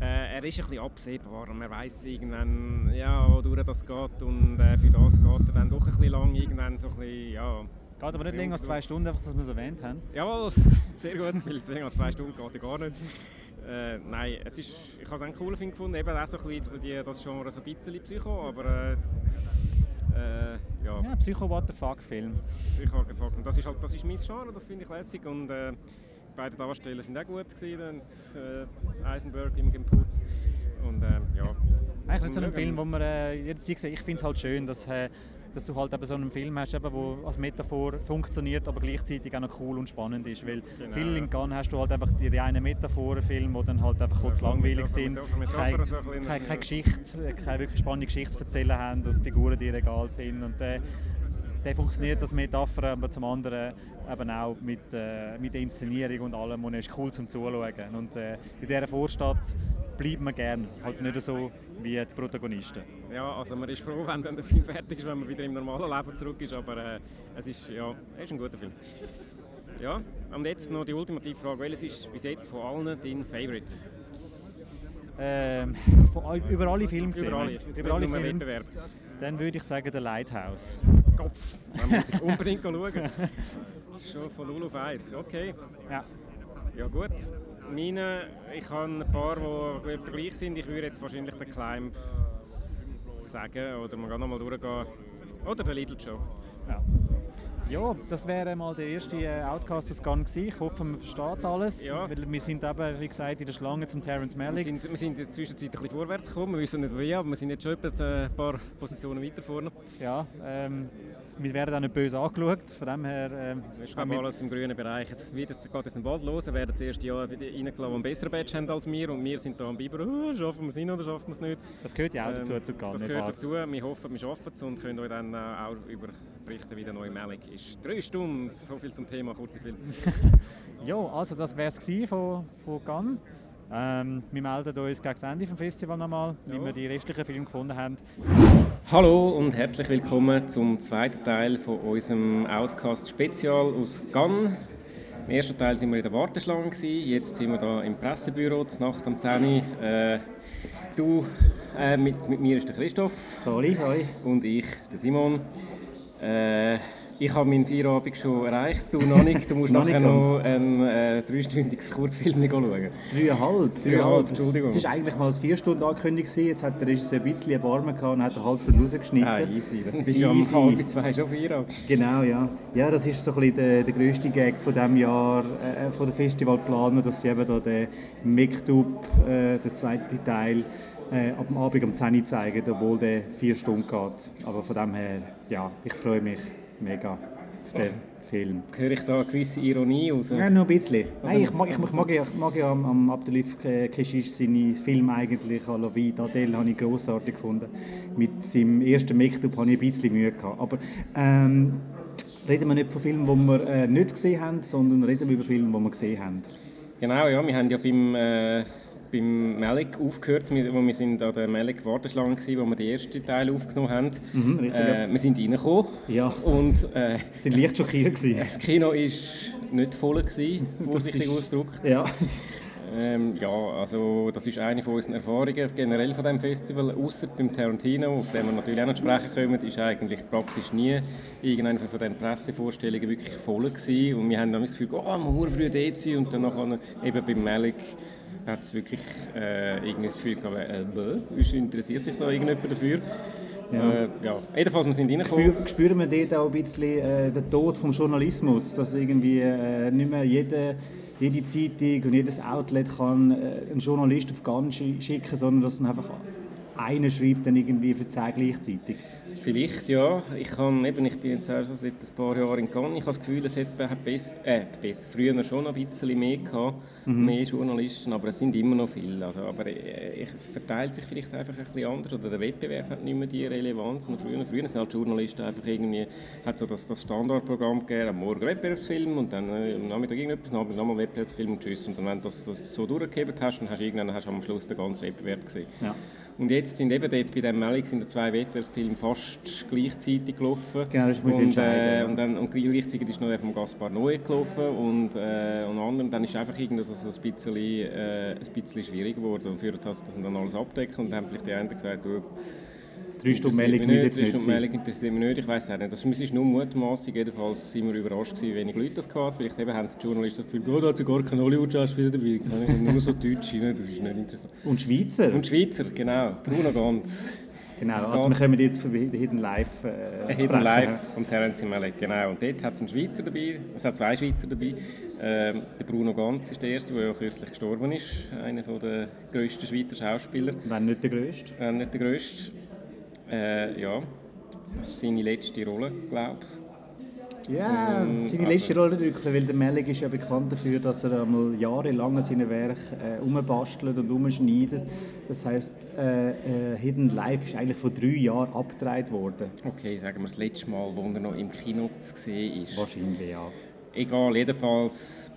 Äh, er ist ein bisschen absehbar und man weiß irgendwann, ja, wodurch das geht und äh, für das geht er dann doch ein bisschen lang irgendwann so ein bisschen, ja, Geht aber nicht länger als zwei Stunden, einfach, dass wir es erwähnt haben. Jawohl, sehr gut, weil länger als zwei Stunden geht ja gar nicht. Äh, nein, es ist, ich habe es einen coolen Film gefunden, eben auch so ein bisschen die, das Genre so ein bisschen Psycho, aber äh, äh, ja. Ja, Psycho What the Fuck Film. Psycho What the Fuck und das ist halt, das ist mein Genre, das finde ich lässig und äh, beide Darsteller sind auch gut gewesen und äh, Eisenberg, Imogen Putz und äh, ja. Eigentlich nicht so ein Film, wo man äh, jederzeit sieht, ich finde es halt schön, dass äh, dass du halt eben so einen Film hast, der als Metaphor funktioniert, aber gleichzeitig auch noch cool und spannend ist. Weil genau. viel in Gun hast du halt einfach die reinen Metaphorenfilme, die dann halt einfach kurz ja, langweilig sind, keine, keine, keine Geschichte, keine wirklich spannende Geschichte zu erzählen haben und Figuren, die egal sind. Und, äh, der funktioniert das Metapher, aber zum anderen eben auch mit, äh, mit der Inszenierung und allem und ist cool zum Zuschauen. Und äh, in dieser Vorstadt bleibt man gerne, halt nicht so wie die Protagonisten. Ja, also man ist froh, wenn dann der Film fertig ist, wenn man wieder im normalen Leben zurück ist, aber äh, es ist, ja, es ist ein guter Film. Ja, und jetzt noch die ultimative Frage, welches ist bis jetzt von allen dein Favourite? Ähm, von, über alle Filme gesehen. Über alle, über alle Filme. Dann würde ich sagen, der Lighthouse. Kopf, man muss sich unbedingt schauen. Schon von 0 auf 1, okay. Ja. Ja gut. Meine, ich habe ein paar, die gleich sind. Ich würde jetzt wahrscheinlich den Climb sagen. Oder man kann nochmal durchgehen. Oder der Little Show. Ja. Ja, das wäre mal der erste äh, Outcast aus Gun gewesen. Ich hoffe, man versteht alles. Ja. Weil wir sind eben, wie gesagt, in der Schlange zum Terence Malick. Wir sind, wir sind in der Zwischenzeit ein bisschen vorwärts gekommen. Wir wissen nicht wie, aber wir sind jetzt schon ein paar Positionen weiter vorne. Ja, ähm, wir werden auch nicht böse angeschaut. Von dem her... Ähm, wir ist alles im grünen Bereich. Es wird, es geht jetzt bald los. Wir werden das erste Jahr wieder reingelassen, die einen besseren Badge haben als wir. Und wir sind da am Biber, oh, schaffen wir es hin oder schaffen wir es nicht. Das gehört ja auch dazu, ähm, zu Gun. Das gehört dazu. Wir hoffen, wir schaffen es und können euch dann äh, auch über berichten, wie der neue Malik ist. Drei Stunden, so viel zum Thema kurze Film. ja, also das wäre es von, von Gun. Ähm, wir melden uns gegen das Ende des Festivals nochmal, wie wir die restlichen Filme gefunden haben. Hallo und herzlich willkommen zum zweiten Teil von unserem Outcast Spezial aus Gun. Im ersten Teil waren wir in der Warteschlange, jetzt sind wir hier im Pressebüro, zur Nacht am 10 Uhr. Äh, du, äh, mit, mit mir ist der Christoph. Hallo, hi. Und ich, der Simon. Äh, ich habe meinen Feierabend schon erreicht, du noch nicht. Du musst noch nachher noch ein äh, dreistündiges Kurzfilm schauen. Dreieinhalb? Dreieinhalb, Entschuldigung. Es war eigentlich mal ein vier Stunden angekündigt. Jetzt hat der Regisseur ein bisschen Erbarmen gehabt und hat eine halbe Stunde rausgeschnitten. Ah, easy. Dann bist du um halb zwei schon Feierabend. Genau, ja. Ja, das ist so ein bisschen der, der grösste Gag von diesem Jahr, äh, von der Festivalplaner, dass sie eben da den Mektub, äh, den zweiten Teil, äh, ab dem Abend um 10 Uhr zeigen, obwohl der vier Stunden geht. Aber von dem her, ja, ich freue mich mega auf oh. Film. Höre ich da eine gewisse Ironie raus? Ja, nur ein bisschen. Nein, ich, mag, ich, ich mag, ja, mag ja am, am Abdelif Keshish seine Filme eigentlich, «A la vie d'Adèle» habe ich grossartig gefunden. Mit seinem ersten Make-up hatte ich ein bisschen Mühe gehabt. Aber ähm, reden wir nicht von Filmen, die wir äh, nicht gesehen haben, sondern reden wir über Filme, die wir gesehen haben. Genau, ja, wir haben ja beim... Äh beim Malik aufgehört, wo wir sind an der Malik Warteschlange waren, wo wir den ersten Teil aufgenommen haben. Mhm, richtig, äh, wir sind reingekommen ja. und äh, sind leicht schockiert gewesen. Das Kino war nicht voll gewesen, vorsichtig ausgedrückt. Ja. Ähm, ja, also das ist eine von unseren Erfahrungen generell von diesem Festival, außer beim Tarantino, auf dem wir natürlich auch noch sprechen können, ist eigentlich praktisch nie irgendeine von diesen Pressevorstellungen wirklich voll gewesen. Und wir haben dann das Gefühl, oh, wir müssen früh dort sein und dann eben beim Malik hat es wirklich äh, irgendwie das Gefühl gehabt, äh, interessiert sich da irgendjemand dafür? Ja. Äh, ja. Jedenfalls, wir sind reingekommen. Spür, spüren wir dort auch ein bisschen äh, den Tod vom Journalismus, dass irgendwie äh, nicht mehr jede, jede Zeitung und jedes Outlet kann äh, einen Journalist auf ganz schicken, sondern dass dann einfach einer schreibt dann irgendwie für zehn gleichzeitig. Vielleicht ja. Ich, kann, eben, ich bin jetzt auch schon seit ein paar Jahren in Cannes. Ich habe das Gefühl, es hätte besser, äh, besser, früher schon ein bisschen mehr gehabt, mhm. mehr Journalisten, aber es sind immer noch viele. Also, aber äh, es verteilt sich vielleicht einfach ein bisschen anders oder der Wettbewerb hat nicht mehr die Relevanz. Und früher, früher sind halt Journalisten einfach irgendwie, hat so das, das Standardprogramm gegeben, am Morgen Wettbewerbsfilm und dann äh, am Nachmittag irgendetwas, am Abend nochmal Wettbewerbsfilm und tschüss. Und dann, wenn du das, das so durchgehebt hast, dann hast du irgendwann hast du am Schluss den ganzen Wettbewerb gesehen. Ja. Und jetzt sind eben dort bei diesem Meldung sind zwei Wettbewerbsfilme fast gleichzeitig gelaufen. Genau, das muss und, äh, und, dann, und gleichzeitig ist noch der von Gaspar Noé gelaufen und, äh, und anderen. Dann ist einfach irgendwie das ein bisschen, äh, ein bisschen schwierig geworden und führt das, dass man dann alles abdecken und dann haben vielleicht die einen gesagt, oh, Drei Stunden Meldung muss jetzt nicht Meldung interessiert mich nicht, ich weiß auch nicht. Das ist nur mutmaßig, jedenfalls sind wir überrascht gewesen, wie wenig Leute das hatten. Vielleicht eben haben die Journalisten das Gefühl, oh, da hat ja gar keinen Hollywood-Schauspieler dabei. Nur so Deutsche, ne? das ist nicht interessant. Und Schweizer? Und Schweizer, genau. Bruno Ganz. Genau, also wir kommen jetzt für Hidden Life äh, Hidden Life von Terence Malick, genau. Und dort hat es einen Schweizer dabei, es hat zwei Schweizer dabei. Ähm, der Bruno Ganz ist der erste, der ja kürzlich gestorben ist, einer der grössten Schweizer Schauspieler. Wenn nicht der grösste? Wenn nicht der grösste. Äh, ja, das ist seine letzte Rolle, glaube ich. Ja, ähm, seine letzte also, Rolle wirklich, weil der Mellig ist ja bekannt dafür, dass er einmal jahrelang an Werk äh, umbastelt und umschneidet. Das heisst, äh, äh, Hidden Life ist eigentlich vor drei Jahren abgedreht worden. Okay, sagen wir das letzte Mal, wo er noch im Kino zu sehen ist. Wahrscheinlich, ja. Egal, jedenfalls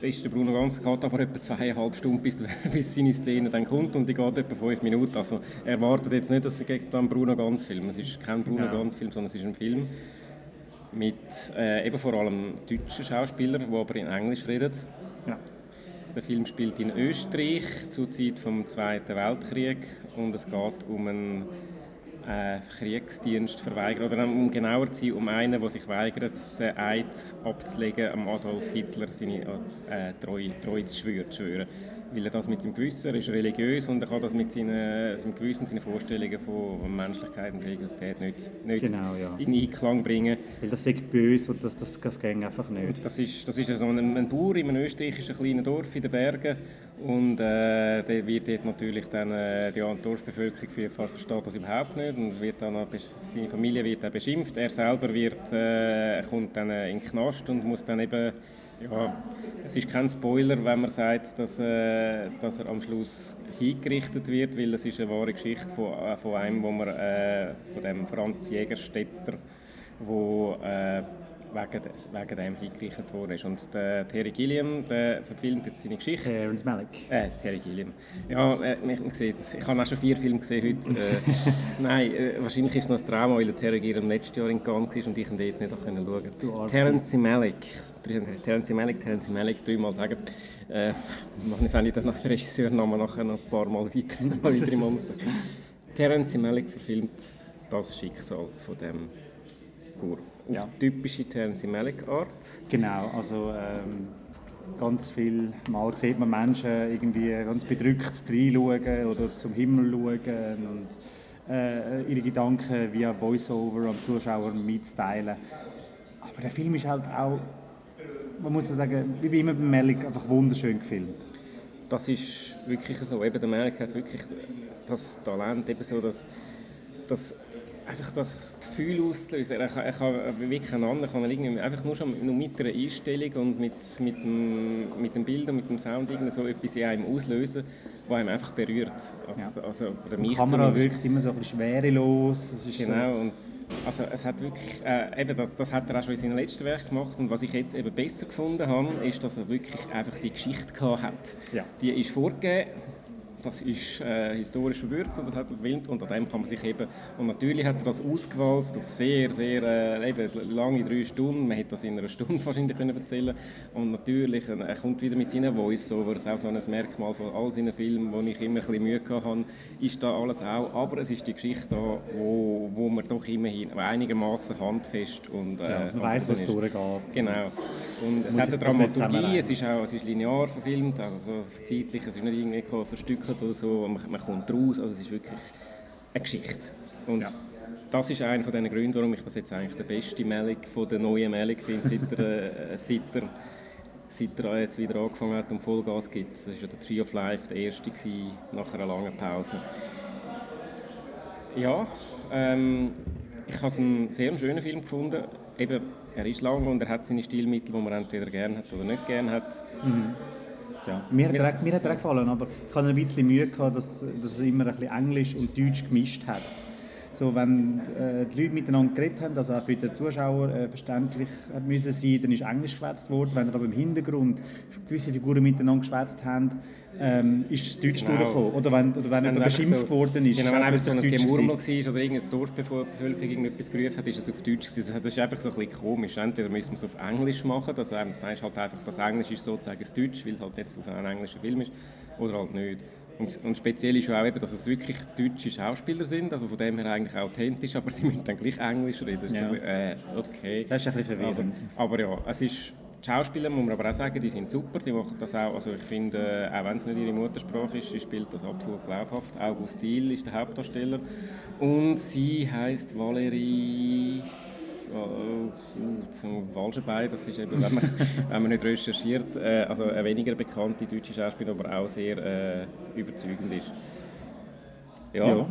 ist der Bruno Ganz geht aber etwa zweieinhalb Stunden, bis, bis seine Szene dann kommt und die geht etwa fünf Minuten. Also er erwartet jetzt nicht, dass es einen Bruno Ganz Film. Es ist kein Bruno ja. Ganz Film, sondern es ist ein Film mit äh, eben vor allem deutschen Schauspielern, die aber in Englisch reden. Ja. Der Film spielt in Österreich zur Zeit des Zweiten Weltkrieg und es geht um einen äh, Kriegsdienst verweigert, oder um genauer zu sein, um einen, der sich weigert, den Eid abzulegen, Adolf Hitler seine äh, Treue, Treue zu schwören weil er das mit seinem Gewissen, er ist religiös und er kann das mit seinen, seinem Gewissen seinen Vorstellungen von Menschlichkeit und Religiosität nicht, nicht genau, ja. in Einklang bringen. Weil das ist böse und das, das, das geht einfach nicht. Das ist, das ist so ein, ein Bauer in einem österreichischen kleinen Dorf in den Bergen und äh, der wird dort natürlich dann, äh, die Dorfbevölkerung versteht das überhaupt nicht und wird dann, seine Familie wird dann beschimpft, er selber wird, äh, kommt dann äh, in den Knast und muss dann eben ja, es ist kein Spoiler, wenn man sagt, dass, äh, dass er am Schluss hingerichtet wird, weil es ist eine wahre Geschichte von, äh, von einem, wo man, äh, von dem Franz Jägerstätter, wo äh, wegen, wegen dem hingerichtet worden Und der Terry Gilliam der verfilmt jetzt seine Geschichte. Terence Malick. Äh, Terry Gilliam. Ja, äh, man sieht es. Ich habe auch schon vier Filme gesehen heute. Äh, nein, äh, wahrscheinlich ist es noch ein Trauma, weil der Terry Gilliam letztes Jahr in Cannes war und ich ihn dort nicht schauen konnte. Terence Malick. Terence Malick, Terence Malick, dreimal sagen. Äh, wenn ich dann nach dem Regisseurnamen nachher noch ein paar Mal weiter, weiter im Mund Terence Malick verfilmt das Schicksal von dem Bauer ja. typische Terence Malick Art. Genau, also ähm, ganz viel Mal sieht man Menschen irgendwie ganz bedrückt reinschauen oder zum Himmel schauen und äh, ihre Gedanken via Voiceover am Zuschauer mitteilen. Aber der Film ist halt auch, man muss sagen, wie immer bei Malick, einfach wunderschön gefilmt. Das ist wirklich so. Eben der Malick hat wirklich das Talent, eben so, dass, dass einfach das Gefühl auslösen. Er kann, er kann wirklich einander kann er irgendwie einfach nur schon nur mit einer Einstellung und mit, mit, dem, mit dem Bild und mit dem Sound irgendwie so etwas in einem auslösen, was einem einfach berührt. Also, ja. also, oder mich Die Kamera wirkt immer so ein bisschen schwerelos. genau. So. Und also es hat wirklich, äh, eben das, das hat er auch schon in seinem letzten Werk gemacht und was ich jetzt eben besser gefunden habe, ist, dass er wirklich einfach die Geschichte gehabt hat. Ja. Die ist vorgegeben, das ist äh, historisch verbürgt und das hat gefilmt und an dem kann man sich eben und natürlich hat er das ausgewalzt auf sehr, sehr äh, eben lange drei Stunden, man hätte das in einer Stunde wahrscheinlich können erzählen und natürlich, äh, er kommt wieder mit seinen Voice-Overs, auch so ein Merkmal von all seinen Filmen, wo ich immer ein bisschen Mühe hatte, ist da alles auch, aber es ist die Geschichte da, wo, wo man doch immerhin einigermaßen handfest und äh, ja, man weiß, was durchgeht. Genau. Und es hat eine Dramaturgie, es ist auch es ist linear verfilmt, also zeitlich, es ist nicht irgendwie verstückelt oder so, man, man kommt raus, also es ist wirklich eine Geschichte. Und ja. das ist einer von den Gründen, warum ich das jetzt eigentlich der beste Malik von der neuen Malik finde, seit er, äh, seit er, seit er jetzt wieder angefangen hat und Vollgas gibt. Das war ja der Tree of Life, der erste gewesen, nach einer langen Pause. Ja, ähm, ich habe einen sehr schönen Film gefunden. Eben, er ist lang und er hat seine Stilmittel, die man entweder gerne hat oder nicht gerne hat. Mhm. Ja. Mir, hat er, mir hat er gefallen, aber ich hatte ein bisschen Mühe, gehabt, dass, dass er immer ein bisschen Englisch und Deutsch gemischt hat. So, wenn äh, die Leute miteinander geredet haben, also auch für den Zuschauer äh, verständlich müssen sein, dann ist Englisch geschwätzt worden. Wenn aber im Hintergrund gewisse Figuren miteinander geschwätzt haben, ähm, ist es Deutsch genau. durchgekommen. Oder wenn, oder wenn jemand beschimpft so, worden ist. Genau, wenn einfach so ein Gemurmel war oder irgendeine Dorfbevölkerung irgendetwas gerufen hat, ist es auf Deutsch gewesen. Das ist einfach so ein bisschen komisch. Entweder müssen wir es auf Englisch machen, das ähm, ist halt einfach, das Englisch ist sozusagen das Deutsch, weil es halt jetzt auf einem englischen Film ist, oder halt nicht. Und, und speziell ist auch eben, dass es wirklich deutsche Schauspieler sind, also von dem her eigentlich authentisch, aber sie müssen dann gleich Englisch reden. Ja. So, äh, okay. Das ist ein bisschen verwirrend. Aber, aber, ja, es ist, die Schauspieler, muss man aber auch sagen, die sind super, die machen das auch, also ich finde, äh, auch wenn es nicht ihre Muttersprache ist, sie spielt das absolut glaubhaft. August Diel ist der Hauptdarsteller und sie heißt Valerie zum Walschenbein, das ist eben, wenn man, wenn man nicht recherchiert, äh, also eine weniger bekannte deutsche Schauspielerin, aber auch sehr äh, überzeugend ist. Ja. ja.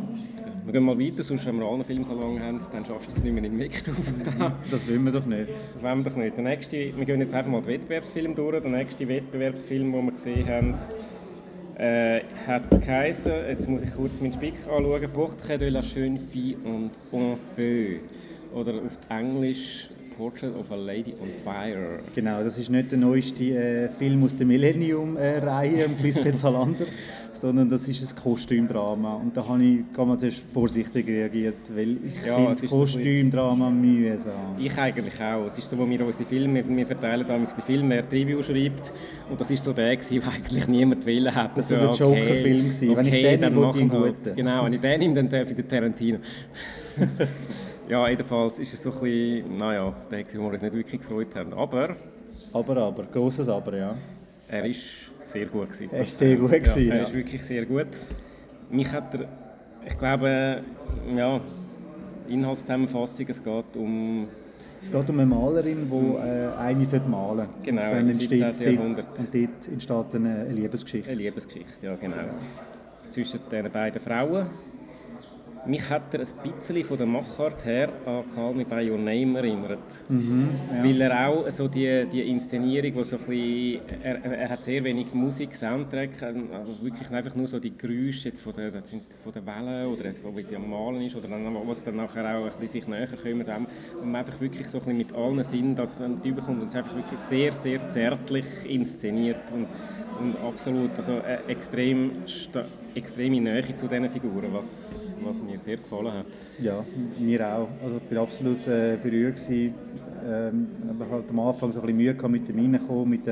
Wir gehen mal weiter, sonst wenn wir alle lange haben, dann schaffst du es nicht mehr in Weg Das wollen wir doch nicht. Das wollen wir doch nicht. Der nächste, wir gehen jetzt einfach mal den Wettbewerbsfilm durch. Der nächste Wettbewerbsfilm, den wir gesehen haben, äh, hat geheißen, jetzt muss ich kurz meinen Spick anschauen, «Portrait de la jeune fille en feu» oder auf Englisch Portrait of a Lady on Fire. Genau, das ist nicht der neueste äh, Film aus der Millennium-Reihe äh, Lisbeth Salander, sondern das ist ein Kostümdrama. Und da habe ich ganz zuerst vorsichtig reagiert, weil ich ja, finde Kostümdrama so mühsam. Ich eigentlich auch. Es ist so, wo wir unsere Filme, wir verteilen damals die Filme, wer Review schreibt. Und das ist so der, der eigentlich niemand willen hat. Das war so, der Joker-Film. Okay, wenn ich den nehme, den guten. Genau, wenn ich den nehme, dann darf ich den Tarantino. Ja, jedenfalls ist es so ein bisschen, naja, der, wo wir uns nicht wirklich gefreut haben. Aber... Aber, aber, grosses Aber, ja. Er ist sehr gut gewesen. Er ist sehr gut gewesen, ja, Er ist wirklich sehr gut. Mich hat er, ich glaube, ja, Inhaltszusammenfassung, es geht um... Es geht um eine Malerin, die äh, eine malen sollte. Genau, Dann entsteht dort, und dort entsteht eine Liebesgeschichte. Eine Liebesgeschichte, ja genau. Zwischen den beiden Frauen mich hat er ein bisschen von der Machart her an Call Me By Your Name erinnert. Mhm, ja. Weil er auch so die, die Inszenierung, wo so ein bisschen, er, er hat sehr wenig Musik, Soundtrack, ähm, also wirklich einfach nur so die Geräusche jetzt von der, von der Wellen oder jetzt, wie sie am Malen ist oder dann, was dann nachher auch ein bisschen sich näher kommt, und man einfach wirklich so ein bisschen mit allen Sinnen, dass man die überkommt und es einfach wirklich sehr, sehr zärtlich inszeniert und, und absolut, also äh, extrem extreme Nähe zu diesen Figuren, was, was mir sehr gefallen hat. Ja, mir auch. Also ich war absolut äh, berührt. Gewesen. Ähm, aber halt am Anfang so ein bisschen Mühe gehabt mit dem Reinkommen, mit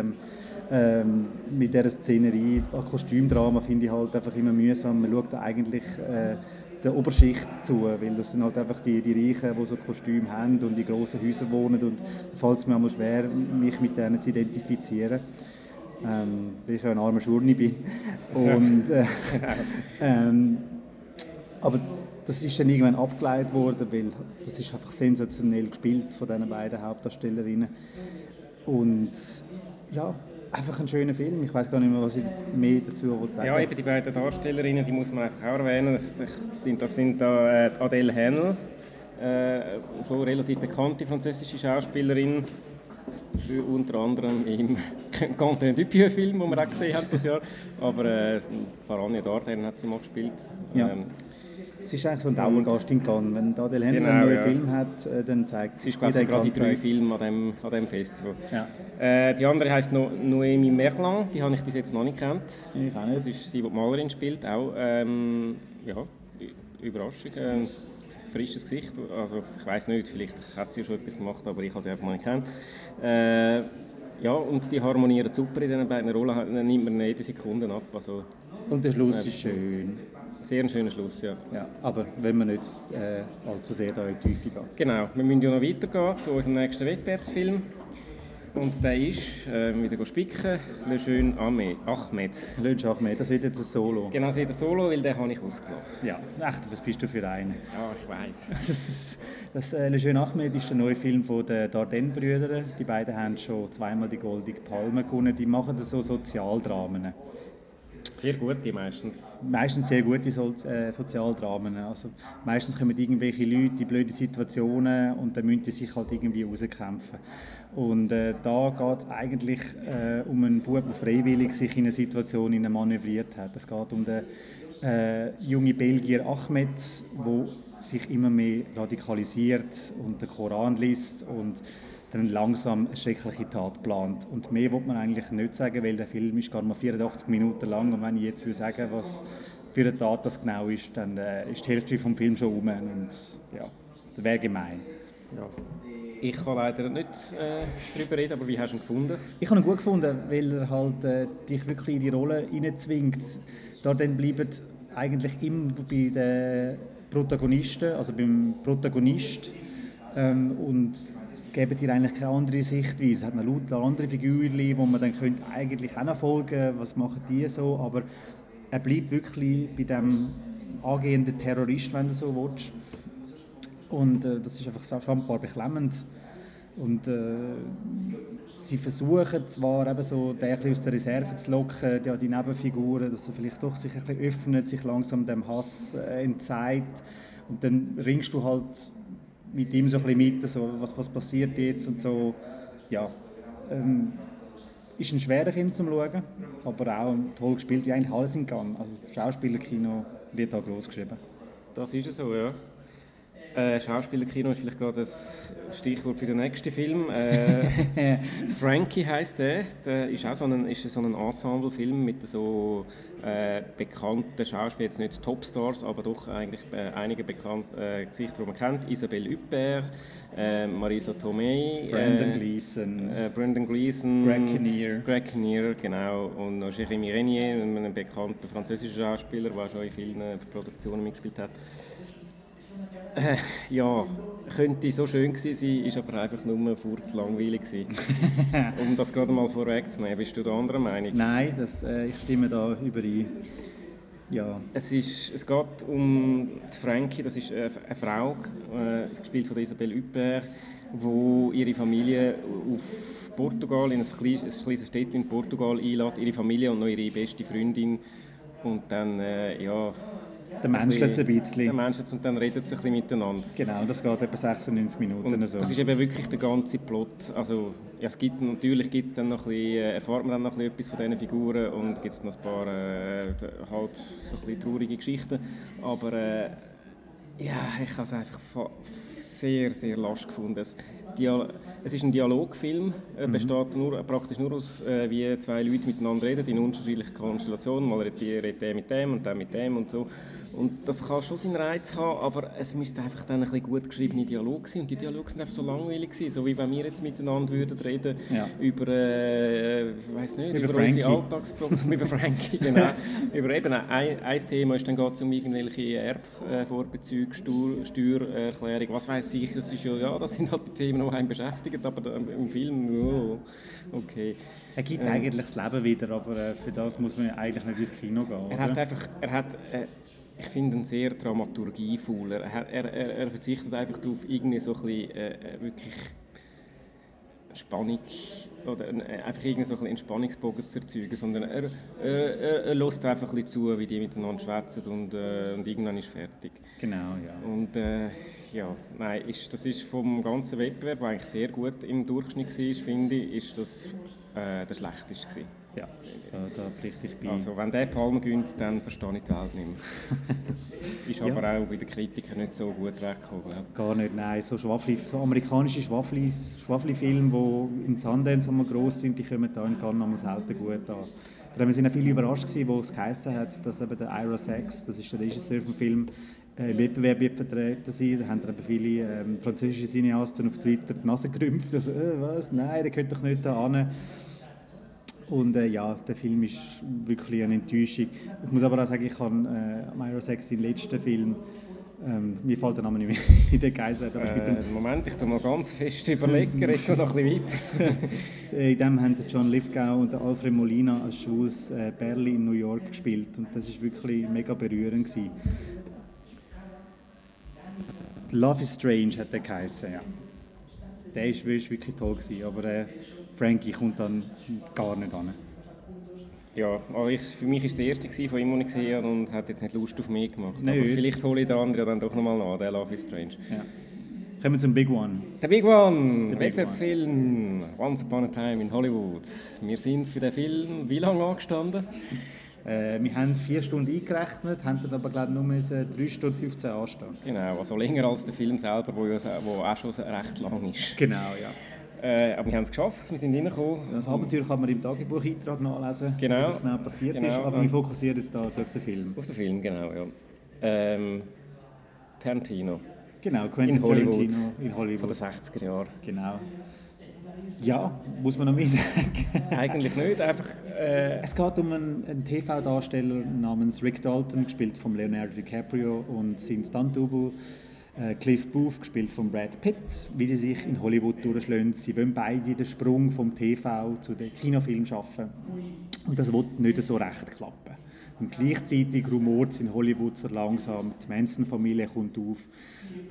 ähm, mit dieser Szenerie. Das Kostümdrama finde ich halt einfach immer mühsam. Man schaut eigentlich äh, der Oberschicht zu, weil das sind halt einfach die, die Reichen, die so Kostüme haben und in grossen Häusern wohnen und da fällt es mir immer schwer, mich mit denen zu identifizieren ähm, weil ich ja ein armer Schurni bin. Und, äh, ähm, aber das ist dann irgendwann abgeleitet worden, weil das ist einfach sensationell gespielt von diesen beiden Hauptdarstellerinnen. Und ja, einfach ein schöner Film. Ich weiß gar nicht mehr, was ich mehr dazu sagen Ja, eben die beiden Darstellerinnen, die muss man einfach auch erwähnen. Das, sind, das sind da äh, Adele Haenel, äh, relativ bekannte französische Schauspielerin, für unter anderem im Quentin Dupieux-Film, den wir auch gesehen haben dieses Jahr. Aber äh, Farania Darden hat sie mal gespielt. Ja. Ähm, Sie ist eigentlich so ein Dauergast in Cannes. Wenn Adele Händler genau, einen neuen ja. Film hat, äh, dann zeigt sie. ist, glaube ich, gerade die drei Filme an dem, an dem Festival. Ja. Äh, die andere heisst no Noemi Merlan, die habe ich bis jetzt noch nicht kennt. Ich auch nicht. Das ist sie, die, die Malerin spielt. Auch, ähm, ja, Überraschung. Äh, frisches Gesicht. Also ich weiß nicht, vielleicht hat sie ja schon etwas gemacht, aber ich habe sie einfach mal nicht kennt. Äh, ja, und die harmonieren super in diesen beiden Rollen, dann nimmt man jede Sekunde ab. Also, und der Schluss äh, ist schön. Sehr ein schöner Schluss, ja. ja aber wenn man nicht äh, allzu sehr da in die Tiefe geht. Genau, wir müssen ja noch weitergehen zu unserem nächsten Wettbewerbsfilm. Und der ist, äh, wieder spicken, Le Jeune Ahmed. Le Jeune Ahmed, das wird jetzt ein Solo. Genau, das wird ein Solo, weil den habe ich ausgelassen. Ja, echt, was bist du für einen? Ja, ich weiß. Das, das äh, Le Jeune Ahmed ist der neue Film von den Dardenne-Brüdern. Die beiden haben schon zweimal die Goldige Palme gewonnen. Die machen so Sozialdramen. Sehr gute meistens. Meistens sehr gute so äh, Sozialdramen. Also meistens kommen irgendwelche Leute in blöde Situationen und dann müssen die sich halt irgendwie rauskämpfen. Und äh, da geht es eigentlich äh, um einen Bub, der freiwillig sich in eine Situation manövriert hat. Es geht um den äh, jungen Belgier Ahmed, der sich immer mehr radikalisiert und den Koran liest und dann langsam eine schreckliche Tat plant. Und mehr will man eigentlich nicht sagen, weil der Film ist gar mal 84 Minuten lang und wenn ich jetzt will sagen, was für eine Tat das genau ist, dann äh, ist die Hälfte vom Film schon um und ja, das wäre gemein. Ja. Ich kann leider nicht äh, darüber reden, aber wie hast du ihn gefunden? Ich habe ihn gut gefunden, weil er halt äh, dich wirklich in die Rolle hineinzwingt. Da dann bleiben eigentlich immer bei den Protagonisten, also beim Protagonist ähm, und geben dir eigentlich keine andere Sichtweise. Es hat noch lauter andere Figuren, wo man dann könnte eigentlich auch noch folgen was machen die so, aber er bleibt wirklich bei dem angehenden Terrorist, wenn du so willst. Und äh, das ist einfach schambar beklemmend. Und äh, sie versuchen zwar eben so, den aus der Reserve zu locken, ja, die Nebenfiguren, dass er vielleicht doch sich ein bisschen öffnet, sich langsam dem Hass äh, entzeigt. Und dann ringst du halt mit ihm so ein bisschen mit, so, was, was passiert jetzt und so. Ja, ähm, ist ein schwerer Film zum Schauen, aber auch toll gespielt, wie eigentlich alles in Gang. Also Schauspielerkino wird da groß geschrieben. Das ist es so, ja. Äh, Schauspielerkino ist vielleicht gerade das Stichwort für den nächsten Film. Äh, Frankie heißt der. Der ist auch so ein, ist so ein Ensemble-Film mit so äh, bekannten Schauspielern, jetzt nicht Topstars, aber doch eigentlich äh, einige bekannte äh, Gesichter, die man kennt. Isabelle Huppert, äh, Marisa Tomei, Brandon Gleeson, Brandon Gleeson, Greg Kinnear. Greg Kinnear, genau. Und noch Jérémy Renier, ein bekannter französischer Schauspieler, der schon in vielen Produktionen mitgespielt hat. Äh, ja, könnte so schön gewesen sein, ist aber einfach nur zu langweilig um das gerade mal vorwegzunehmen, bist du da anderer Meinung? Nein, das, äh, ich stimme da überein. Ja. Es, ist, es geht um die Frankie, das ist eine, eine Frau, äh, gespielt von Isabelle Huppert, wo ihre Familie auf Portugal, in ein kleines, ein kleines Städtchen in Portugal einlädt, ihre Familie und noch ihre beste Freundin und dann, äh, ja der Mensch ein bisschen. Der Mensch und dann redet sie ein bisschen miteinander. Genau, das geht etwa 96 Minuten. Und so. Das ist eben wirklich der ganze Plot. Also, ja, es gibt, natürlich gibt es dann noch ein bisschen, äh, erfahrt man dann noch ein bisschen etwas von diesen Figuren und gibt es noch ein paar äh, halb so ein bisschen traurige Geschichten. Aber äh, ja, ich habe es einfach sehr, sehr lasch gefunden. Es, es ist ein Dialogfilm, er mhm. besteht nur, praktisch nur aus, äh, wie zwei Leute miteinander reden, in unterschiedlichen Konstellationen. Mal redet der mit dem und der mit dem und so. Und das kann schon seinen Reiz haben, aber es müsste einfach dann ein bisschen gut geschriebene Dialog sein. Und die Dialoge sind einfach so langweilig gewesen, so wie wenn wir jetzt miteinander würden reden ja. über, äh, weiß nicht, über, über unsere Alltagsprobleme, über Frankie, genau. über eben ein, ein Thema ist dann geht es um irgendwelche Erbvorbezüge, Steuer, Steuererklärung, was weiß ich. Das ist ja, ja, das sind halt die Themen, die einen beschäftigen, aber im Film, oh, okay. Er gibt ähm, eigentlich das Leben wieder, aber äh, für das muss man eigentlich nicht ins Kino gehen. Er hat einfach, er hat, äh, ich finde ihn sehr dramaturgievoll. Er, er, er, er, verzichtet einfach darauf, irgendwie so ein bisschen, äh, äh wirklich Spannung oder äh, einfach irgendwie so ein einen Spannungsbogen zu erzeugen, sondern er, er, er, er lässt einfach ein bisschen zu, wie die miteinander schwätzen und, äh, und irgendwann ist fertig. Genau, ja. Und äh, ja, nein, ist, das ist vom ganzen Wettbewerb, der eigentlich sehr gut im Durchschnitt war, finde ich, ist das äh, der schlechteste gewesen. Ja, da, da pflichte ich bei. Also wenn der Palme gönnt, dann verstehe ich die Welt nicht mehr. ist ja. aber auch bei den Kritikern nicht so gut weggekommen. Gar nicht, nein. So, Schwafli, so amerikanische Schwafli-Filme, die in Sundance einmal gross sind, die kommen da in Cannes selten gut an. wir waren auch viele überrascht, gewesen, wo es geheißen hat, dass eben der Ira Sachs, das ist der Regisseur vom Film, äh, im Wettbewerb vertreten sein. Da haben dann viele ähm, französische Cineasten auf Twitter die Nase gerümpft. Also, äh, was? Nein, der könnte doch nicht da hin. Und äh, ja, der Film ist wirklich eine Enttäuschung. Ich muss aber auch sagen, ich habe äh, Myra Sex, den letzten Film, Ähm, mir fällt der Name nicht mehr in den Geiseln. Äh, Moment, ich tue mal ganz fest überlegen, jetzt noch ein bisschen weiter. in dem haben John Lithgow und Alfred Molina als schwules äh, Berlin in New York gespielt und das war wirklich mega berührend. Gewesen. Love is Strange hat der geheißen, ja. Der war wirklich toll, gewesen, aber äh, Frankie kommt dann gar nicht an. Ja, aber ich, für mich war es der erste von ihm, gesehen habe und hat jetzt nicht Lust auf mich gemacht. Nein, aber vielleicht hole ich den anderen dann doch nochmal nach, der Love is Strange. Ja. Kommen wir zum Big One. Der Big One, Wettbewerbsfilm Once Upon a Time in Hollywood. Wir sind für den Film wie lange angestanden? Äh, wir haben vier Stunden eingerechnet, haben dann aber glaube ich, nur 3 Stunden 15 anstehen. Genau, also länger als der Film selber, der auch schon recht lang ist. Genau, ja. Äh, aber wir haben es geschafft, wir sind reingekommen. Das Abenteuer kann man im Tagebucheintrag nachlesen, genau. was genau passiert genau. ist, aber wir fokussieren jetzt da also auf den Film. Auf den Film, genau, ja. Ähm, Tarantino. Genau, Quentin in Hollywood, Tarantino in Hollywood. Von den 60er Jahren. Genau. Ja, muss man noch mehr sagen? Eigentlich nicht, einfach... Äh es geht um einen, einen TV-Darsteller namens Rick Dalton, gespielt von Leonardo DiCaprio und sein Stunt-Double Cliff Booth, gespielt von Brad Pitt, wie sie sich in Hollywood durchschlagen. Sie wollen beide den Sprung vom TV zu den Kinofilm schaffen. Und das wird nicht so recht klappen. Und gleichzeitig rumort es in Hollywood so langsam. Die Manson-Familie kommt auf,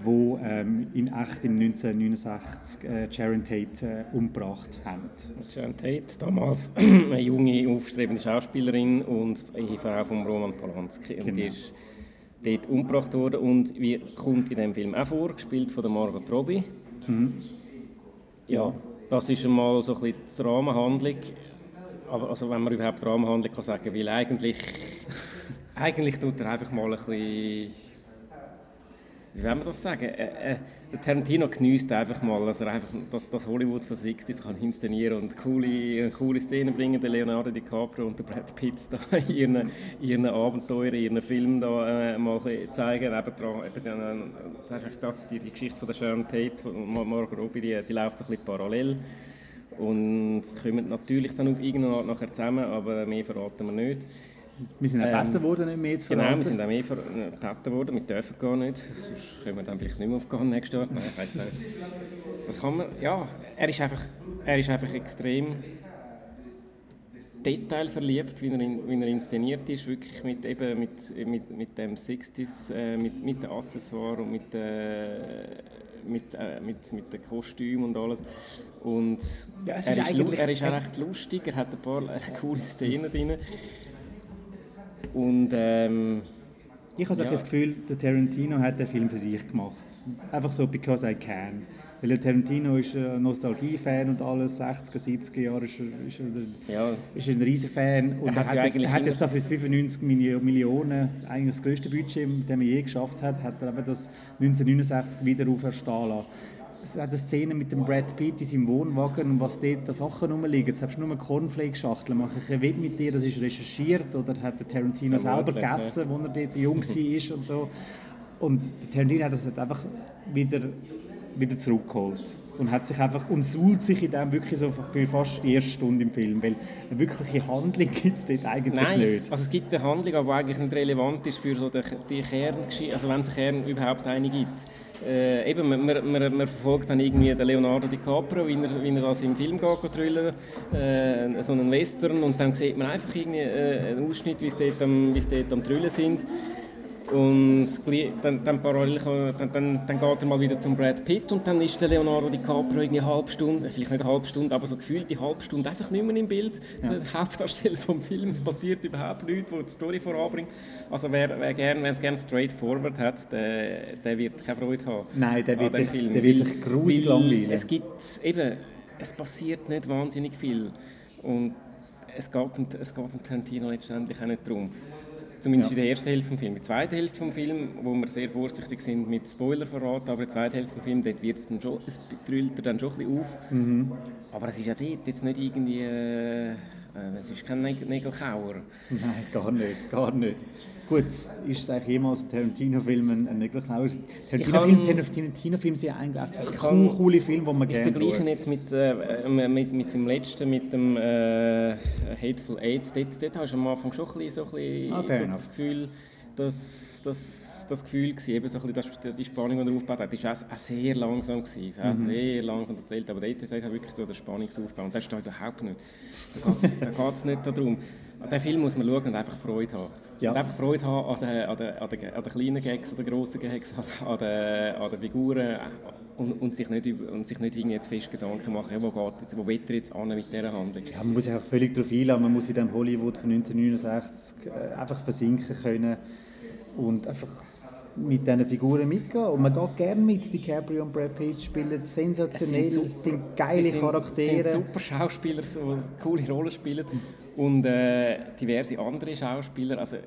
wo ähm, in echt im 1969 äh, Sharon Tate äh, umgebracht haben. Sharon Tate, damals eine junge, aufstrebende Schauspielerin und Ehefrau von Roman Polanski. Genau. Und die ist dort umgebracht worden und wie kommt in dem Film auch vor, gespielt von der Margot Robbie. Mhm. Ja, das ist einmal so ein bisschen die Rahmenhandlung. Aber also wenn man überhaupt Rahmenhandlung kann sagen, weil eigentlich, eigentlich tut er einfach mal ein bisschen wie will man das sagen? Äh, äh, der Tarantino genießt einfach mal, dass er einfach das, das Hollywood von 60 kann inszenieren und coole, coole Szenen bringen. Der Leonardo DiCaprio und der Brad Pitt da ihren, ihren Abenteuern, ihren Film da äh, mal zeigen. Eben, äh, ist das, die, die Geschichte von der Sharon Tate und Margot Robbie, die, die läuft ein bisschen parallel. Und kommen natürlich dann auf irgendeine Art nachher zusammen, aber mehr verraten wir nicht. Wir sind auch ähm, worden, nicht mehr zu verraten. Genau, wir sind auch mehr gebeten worden, wir dürfen gar nicht, sonst können wir dann vielleicht nicht mehr aufgehen nächstes Jahr. Nein, ich nicht. Was kann man, ja, er ist einfach, er ist einfach extrem detailverliebt, wie er, in, wie er inszeniert ist, wirklich mit, eben mit, mit, mit dem 60s, äh, mit, mit den Accessoires und mit, äh, mit, äh, mit, mit den Kostümen und alles. Und ja, er, ist, ist er ist auch recht lustig, er hat ein paar äh, coole Szenen drin. Und, ähm, ich habe ja. das Gefühl, der Tarantino hat den Film für sich gemacht. Einfach so, because I can. Weil der Tarantino ist ein Nostalgie-Fan und alles, 60er, 70er Jahre ist er, ist er, ja. ist er ein riesen Fan. Und er, hat, jetzt, hat jetzt dafür 95 Millionen, eigentlich das größte Budget, das er je geschafft hat, hat er das 1969 wieder auferstehen lassen es hat eine Szene mit dem Brad Pitt in seinem Wohnwagen und was dort an Sachen rumliegen. Du nur eine Cornflake-Schachtel. Mache ich ein Web mit dir, das ist recherchiert oder hat der Tarantino selber gegessen, ja. als er dort jung war und so. Und der Tarantino hat das halt einfach wieder, wieder zurückgeholt und hat sich einfach und suhlt sich in dem wirklich so für fast die erste Stunde im Film, weil eine wirkliche Handlung gibt es dort eigentlich Nein, nicht. also es gibt eine Handlung, aber eigentlich nicht relevant ist für so die, die Kerngeschichte, also wenn es Kern überhaupt eine gibt äh, eben, man, man, man, verfolgt dann irgendwie den Leonardo DiCaprio, wie er, wie er das im Film geht, trüllen, äh, so einen Western und dann sieht man einfach irgendwie äh, einen Ausschnitt, wie sie dort am, dort am Trüllen sind und dann, dann, parallel, dann, dann, dann geht er mal wieder zum Brad Pitt und dann ist der Leonardo DiCaprio irgendwie eine halbe Stunde, vielleicht nicht eine halbe Stunde, aber so gefühlt die halbe Stunde einfach nicht mehr im Bild. Ja. Der Hauptdarsteller vom Film, es passiert überhaupt nichts, wo die Story voranbringt. Also wer, wer gern, es gerne straightforward hat, der, der wird keine Freude haben. Nein, der wird, sich, Film. der wird sich gruselig langweilen. Es gibt eben, es passiert nicht wahnsinnig viel und es geht, es geht um Tarantino letztendlich auch nicht darum. Zumindest ja. in der ersten Hälfte des Films. Die zweite Hälfte des Films, wo wir sehr vorsichtig sind mit Spoilerverrat, aber in der zweiten Hälfte des Films, dort wird es dann schon, es drüllt er dann schon ein bisschen auf. Mhm. Aber es ist ja dort jetzt nicht irgendwie... Äh, es ist kein Nägelkauer. Nein, gar nicht, gar nicht. Gut, ist eigentlich jemals ein Tarantino-Film ein Nägelkauer? Tarantino-Filme Tarantino sind eigentlich einfach kann, coole Filme, die man gerne Ich vergleiche jetzt mit, äh, mit, mit dem letzten, mit dem äh, Hateful Eight. Dort, dort hast du am Anfang schon ein bisschen, so ein bisschen ah, das Gefühl, das, das, das Gefühl gewesen, eben so ein bisschen das, die Spannung, die er aufgebaut hat, war auch, sehr langsam gewesen, mhm. sehr langsam erzählt, aber dort, hat wirklich so der Spannungsaufbau und das ist da überhaupt nicht. Da geht es nicht darum. An diesen Film muss man schauen und einfach Freude haben. Ja. Und einfach Freude haben an den, an, den, an, den, an den kleinen Gags, an den grossen Gags, an den, an den Figuren und, und, sich nicht, und sich nicht jetzt fest Gedanken machen, wo geht jetzt, wo will er jetzt an mit dieser Handlung. Ja, man muss sich auch völlig darauf einladen, man muss in dem Hollywood von 1969 äh, einfach versinken können und einfach mit diesen Figuren mitgehen. Und man geht gerne mit. DiCaprio und Brad Pitt spielen sensationell, es sind, es sind geile sind, Charaktere. Es sind super Schauspieler, die coole Rollen spielen. Und äh, diverse andere Schauspieler. Also,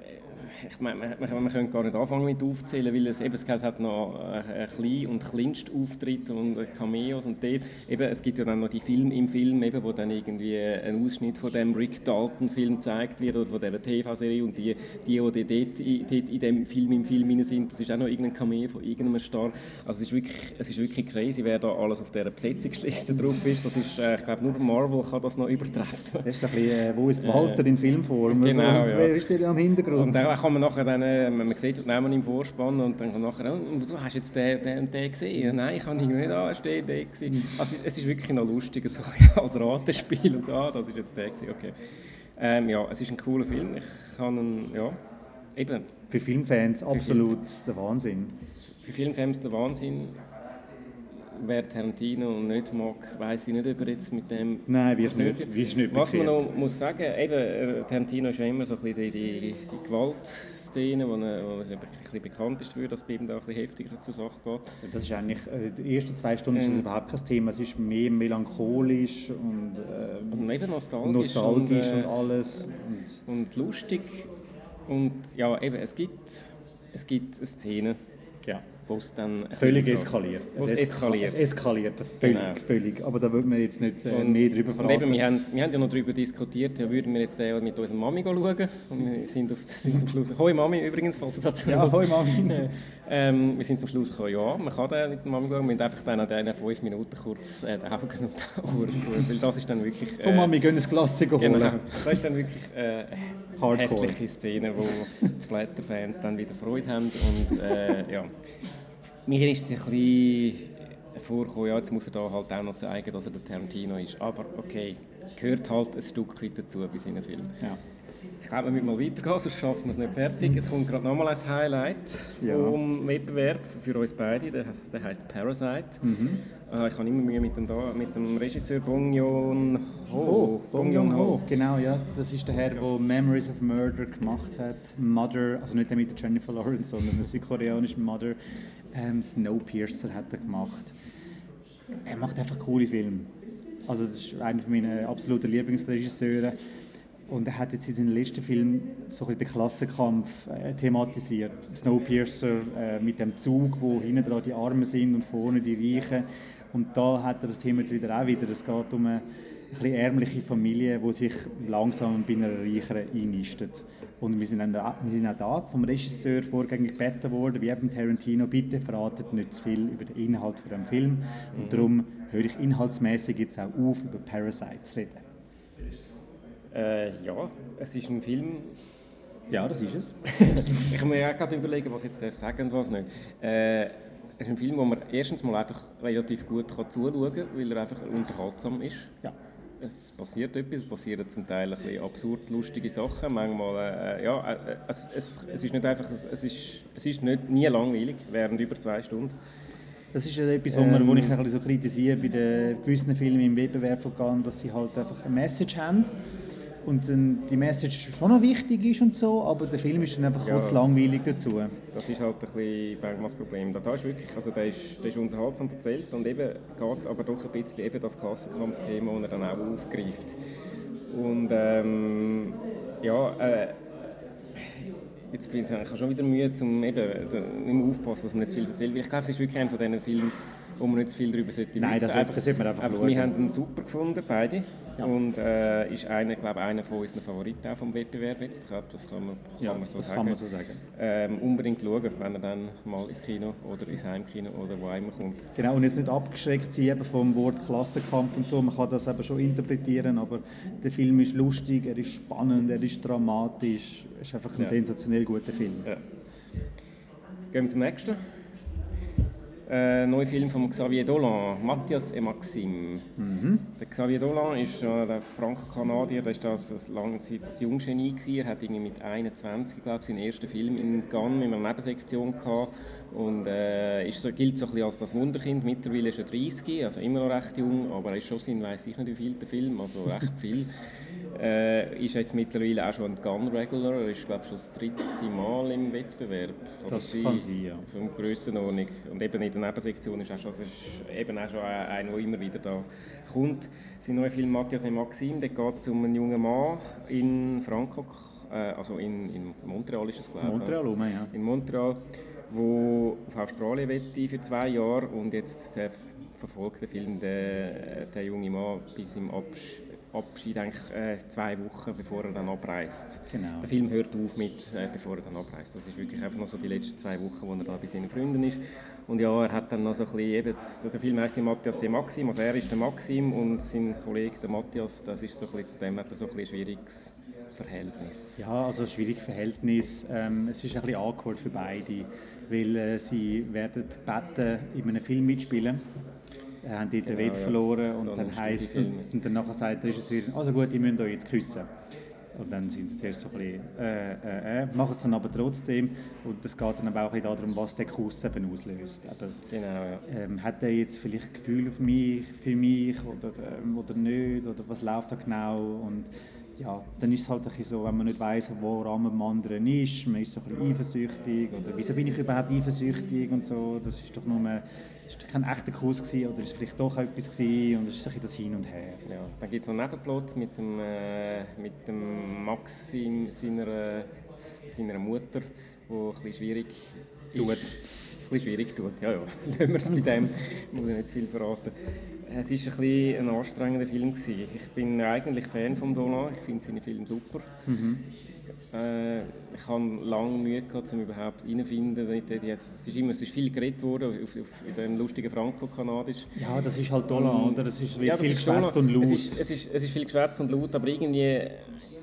ich meine, man, man, könnte gar nicht anfangen mit aufzählen, weil es eben es hat noch einen kleinen und kleinsten Auftritt und Cameos und dort, eben, es gibt ja dann noch die Filme im Film, eben, wo dann irgendwie ein Ausschnitt von dem Rick Dalton Film gezeigt wird oder von dieser TV-Serie und die, die, die dort, dort in dem Film im Film sind, das ist auch noch irgendein Cameo von irgendeinem Star. Also es ist wirklich, es ist wirklich crazy, wer da alles auf dieser Besetzungsliste drauf ist. Das ist, äh, ich glaube, nur Marvel kann das noch übertreffen. Das ist ein bisschen, äh, wo ist Walter in Filmform? Genau, also, ja. Wer ist der am Hintergrund? Und kann man nachher dann, äh, man sieht den Namen im Vorspann und dann nachher, oh, du hast jetzt den, den den gesehen? Nein, ich habe ihn nicht, ah, der der gesehen. Also es ist wirklich noch lustig, so als Ratespiel und so, ah, das ist jetzt der gewesen, okay. Ähm, ja, es ist ein cooler Film, ich kann ihn, ja, eben. Für Filmfans für absolut Filmfans. der Wahnsinn. Für Filmfans der Wahnsinn wer Tarantino nicht mag, weiß ich nicht, ob er jetzt mit dem... Nein, wie ist nicht, wie ist nicht Was man noch muss sagen, eben, äh, Tarantino ist ja immer so ein bisschen die, die, die Gewaltszene, wo, er, wo er ein bisschen bekannt ist für, dass es bei ihm da ein bisschen heftiger zur Sache geht. Das ist eigentlich, äh, die ersten zwei Stunden ähm, ist das überhaupt kein Thema, es ist mehr melancholisch und, äh, und eben nostalgisch, nostalgisch und, äh, und alles. Und, und, lustig und ja, eben, es gibt, es gibt eine Szene, wo es dann... Völlig eskaliert. Wo es eskaliert. Es eskaliert, völlig, genau. völlig. Aber da würden wir jetzt nicht äh, mehr darüber verraten. eben, wir, haben, wir haben ja noch darüber diskutiert, ja, würden wir jetzt äh, mit unserer Mami schauen. Und wir sind, auf, sind zum Schluss... Hoi Mami übrigens, falls du dazu Ja, hoi Mami. ähm, wir sind zum Schluss gekommen, ja, man kann den mit der Mami schauen. Wir müssen einfach dann an diesen fünf Minuten kurz äh, die Augen und die Ohren zu. Weil das ist dann wirklich... Äh, oh Mami, gehen ein Glas holen. Genau. Das ist dann wirklich äh, eine hässliche Szene, wo die Splatter-Fans dann wieder Freude haben. Und äh, ja mir ist es ein bisschen vorgekommen, ja, jetzt muss er da halt auch noch zeigen, dass er der Tarantino ist. Aber okay, gehört halt ein Stück weit dazu bei seinen Filmen. Ja. Ich glaube, wir müssen mal weitergehen, sonst schaffen wir es nicht fertig. Es kommt gerade nochmal ein Highlight vom ja. Wettbewerb für uns beide, der, der heißt Parasite. Mhm. Äh, ich habe immer Mühe mit dem, da, mit dem Regisseur Bong Joon-ho. Oh, Bong Joon-ho, genau, ja. Das ist der Herr, der Memories of Murder gemacht hat. Mother, also nicht der mit Jennifer Lawrence, sondern der südkoreanische Mother. Ähm, Snowpiercer hat er gemacht. Er macht einfach coole Filme. Also das ist einer meiner absoluten Lieblingsregisseure. Und er hat jetzt in seinem letzten Film so ein den Klassenkampf äh, thematisiert. Snowpiercer äh, mit dem Zug, wo hinten dran die Armen sind und vorne die Reichen. Und da hat er das Thema jetzt wieder auch wieder. Es geht um eine, eine ärmliche Familie, die sich langsam bei einer Reicheren einnistet. Und wir sind, da, wir sind auch da vom Regisseur vorgängig gebeten worden, wie eben Tarantino, bitte verratet nicht zu viel über den Inhalt von dem Film. Und mhm. darum höre ich inhaltsmäßig jetzt auch auf, über Parasite zu reden. Äh, ja, es ist ein Film. Ja, das ist es. ich kann mir ja gerade überlegen, was ich jetzt sagen und was nicht. Äh, es ist ein Film, wo man erstens mal einfach relativ gut kann zuschauen kann, weil er einfach unterhaltsam ist. Ja es passiert etwas, es passieren zum Teil ein bisschen absurd lustige Sachen, manchmal, äh, ja, äh, es, es, es, ist nicht einfach, es, es, ist, es ist nicht, nie langweilig, während über zwei Stunden. Das ist etwas, ähm, wo, ich ein bisschen so kritisiere bei den gewissen Filmen im Wettbewerb von dass sie halt einfach eine Message haben und dann die Message schon noch wichtig ist und so, aber der Film ist dann einfach ja, kurz langweilig dazu. Das ist halt ein bisschen das Problem. Da ist wirklich, also der ist, der ist unterhaltsam erzählt und eben geht aber doch ein bisschen eben das Klassenkampfthema, das er dann auch aufgreift. Und ähm, ja, äh, jetzt bin ich, ich schon wieder Mühe, um eben nicht mehr aufpassen, dass man nicht zu viel erzählt. Ich glaube, es ist wirklich einer von diesen Filmen, wo man nicht zu viel darüber sollte Nein, das, einfach, sollte man einfach, einfach Wir haben ihn super gefunden, beide. Ja. Und äh, ist einer, glaube einer von unseren Favoriten auch vom Wettbewerb jetzt. Ich glaube, das kann man, kann ja, man so das sagen. Kann man so sagen. Ähm, unbedingt schauen, wenn er dann mal ins Kino oder ins Heimkino oder wo immer kommt. Genau, und jetzt nicht abgeschreckt sein vom Wort Klassenkampf und so. Man kann das eben schon interpretieren, aber der Film ist lustig, er ist spannend, er ist dramatisch. Es ist einfach ein ja. sensationell guter Film. Ja. Gehen wir zum nächsten. Äh, neuer Film von Xavier Dolan, Matthias et Maxime. Mhm. Der Xavier Dolan ist äh, der Franco-Kanadier, der war lange Zeit das Junggenie gewesen. Er hat irgendwie mit 21, glaube ich, seinen ersten Film in Cannes in einer Nebensektion gehabt und äh, ist so, gilt so ein bisschen als das Wunderkind. Mittlerweile ist er 30, also immer noch recht jung, aber er ist schon sein, weiß ich nicht wie viel der Film, also recht viel. Äh, ist jetzt mittlerweile auch schon ein Gun Regular. Er ist, glaube schon das dritte Mal im Wettbewerb. das sie, kann sein, ja. Von Grössenordnung. Und eben in der Nebensektion ist, auch schon, ist eben auch schon einer, der immer wieder da kommt. Sein neuer Film «Matthias und Maxim», da geht es um einen jungen Mann in Frankreich, äh, also in, in Montreal ist es, glaube ich. Montreal, ja. In Montreal, wo auf Australien wette für zwei Jahre und jetzt äh, verfolgt der Film den, den jungen Mann bis im Absch Abschied eigentlich äh, zwei Wochen, bevor er dann abreist. Genau. Der Film hört auf mit, äh, bevor er dann abreist. Das ist wirklich einfach noch so die letzten zwei Wochen, wo er da bei seinen Freunden ist. Und ja, er hat dann noch so ein bisschen, eben, der Film heißt Matthias et Maxim, also er ist der Maxim und sein Kollege der Matthias, das ist so ein bisschen, zu dem hat er so ein, schwieriges Verhältnis. Ja, also ein schwieriges Verhältnis. Ähm, es ist ein bisschen awkward für beide, weil äh, sie werden beten, in einem Film mitspielen er hat dort den Wett verloren und so dann heisst und, und dann sagt der Regisseur, also gut, ihr müsst euch jetzt küssen. Und dann sind sie zuerst so ein bisschen, äh, äh, äh, machen es dann aber trotzdem. Und es geht dann aber auch ein bisschen darum, was der Kuss eben auslöst. Aber, genau, ja. ähm, hat er jetzt vielleicht Gefühl auf mich, für mich oder, ähm, oder nicht? Oder was läuft da genau? Und ja, dann ist es halt ein so, wenn man nicht weiß, woran man am anderen ist, man ist so ein bisschen eifersüchtig oder wieso bin ich überhaupt eifersüchtig und so, das ist doch nur ist kein echter Kuss gewesen, oder ist vielleicht doch etwas gewesen, und es ist ein das Hin und Her. Ja, dann gibt es noch einen Nebenplot mit dem, äh, mit dem Maxim, seiner, seiner Mutter, wo ein bisschen schwierig tut. Ist. Ein bisschen schwierig tut, ja, ja. Lassen wir es bei dem, muss ich nicht zu viel verraten. Es war ein, bisschen ein anstrengender Film. Gewesen. Ich bin eigentlich Fan von Donau, ich finde seine Filme super. Mhm. Äh, ich habe lange Mühe gehabt, um überhaupt reinzufinden. Es ist, immer, es ist viel geredet worden auf, auf, in dem lustigen Franco-Kanadisch. Ja, das ist halt Dollar, oder? Es ist ja, viel geschwätzt und laut. Es ist, es, ist, es ist viel geschwätzt und laut, aber irgendwie...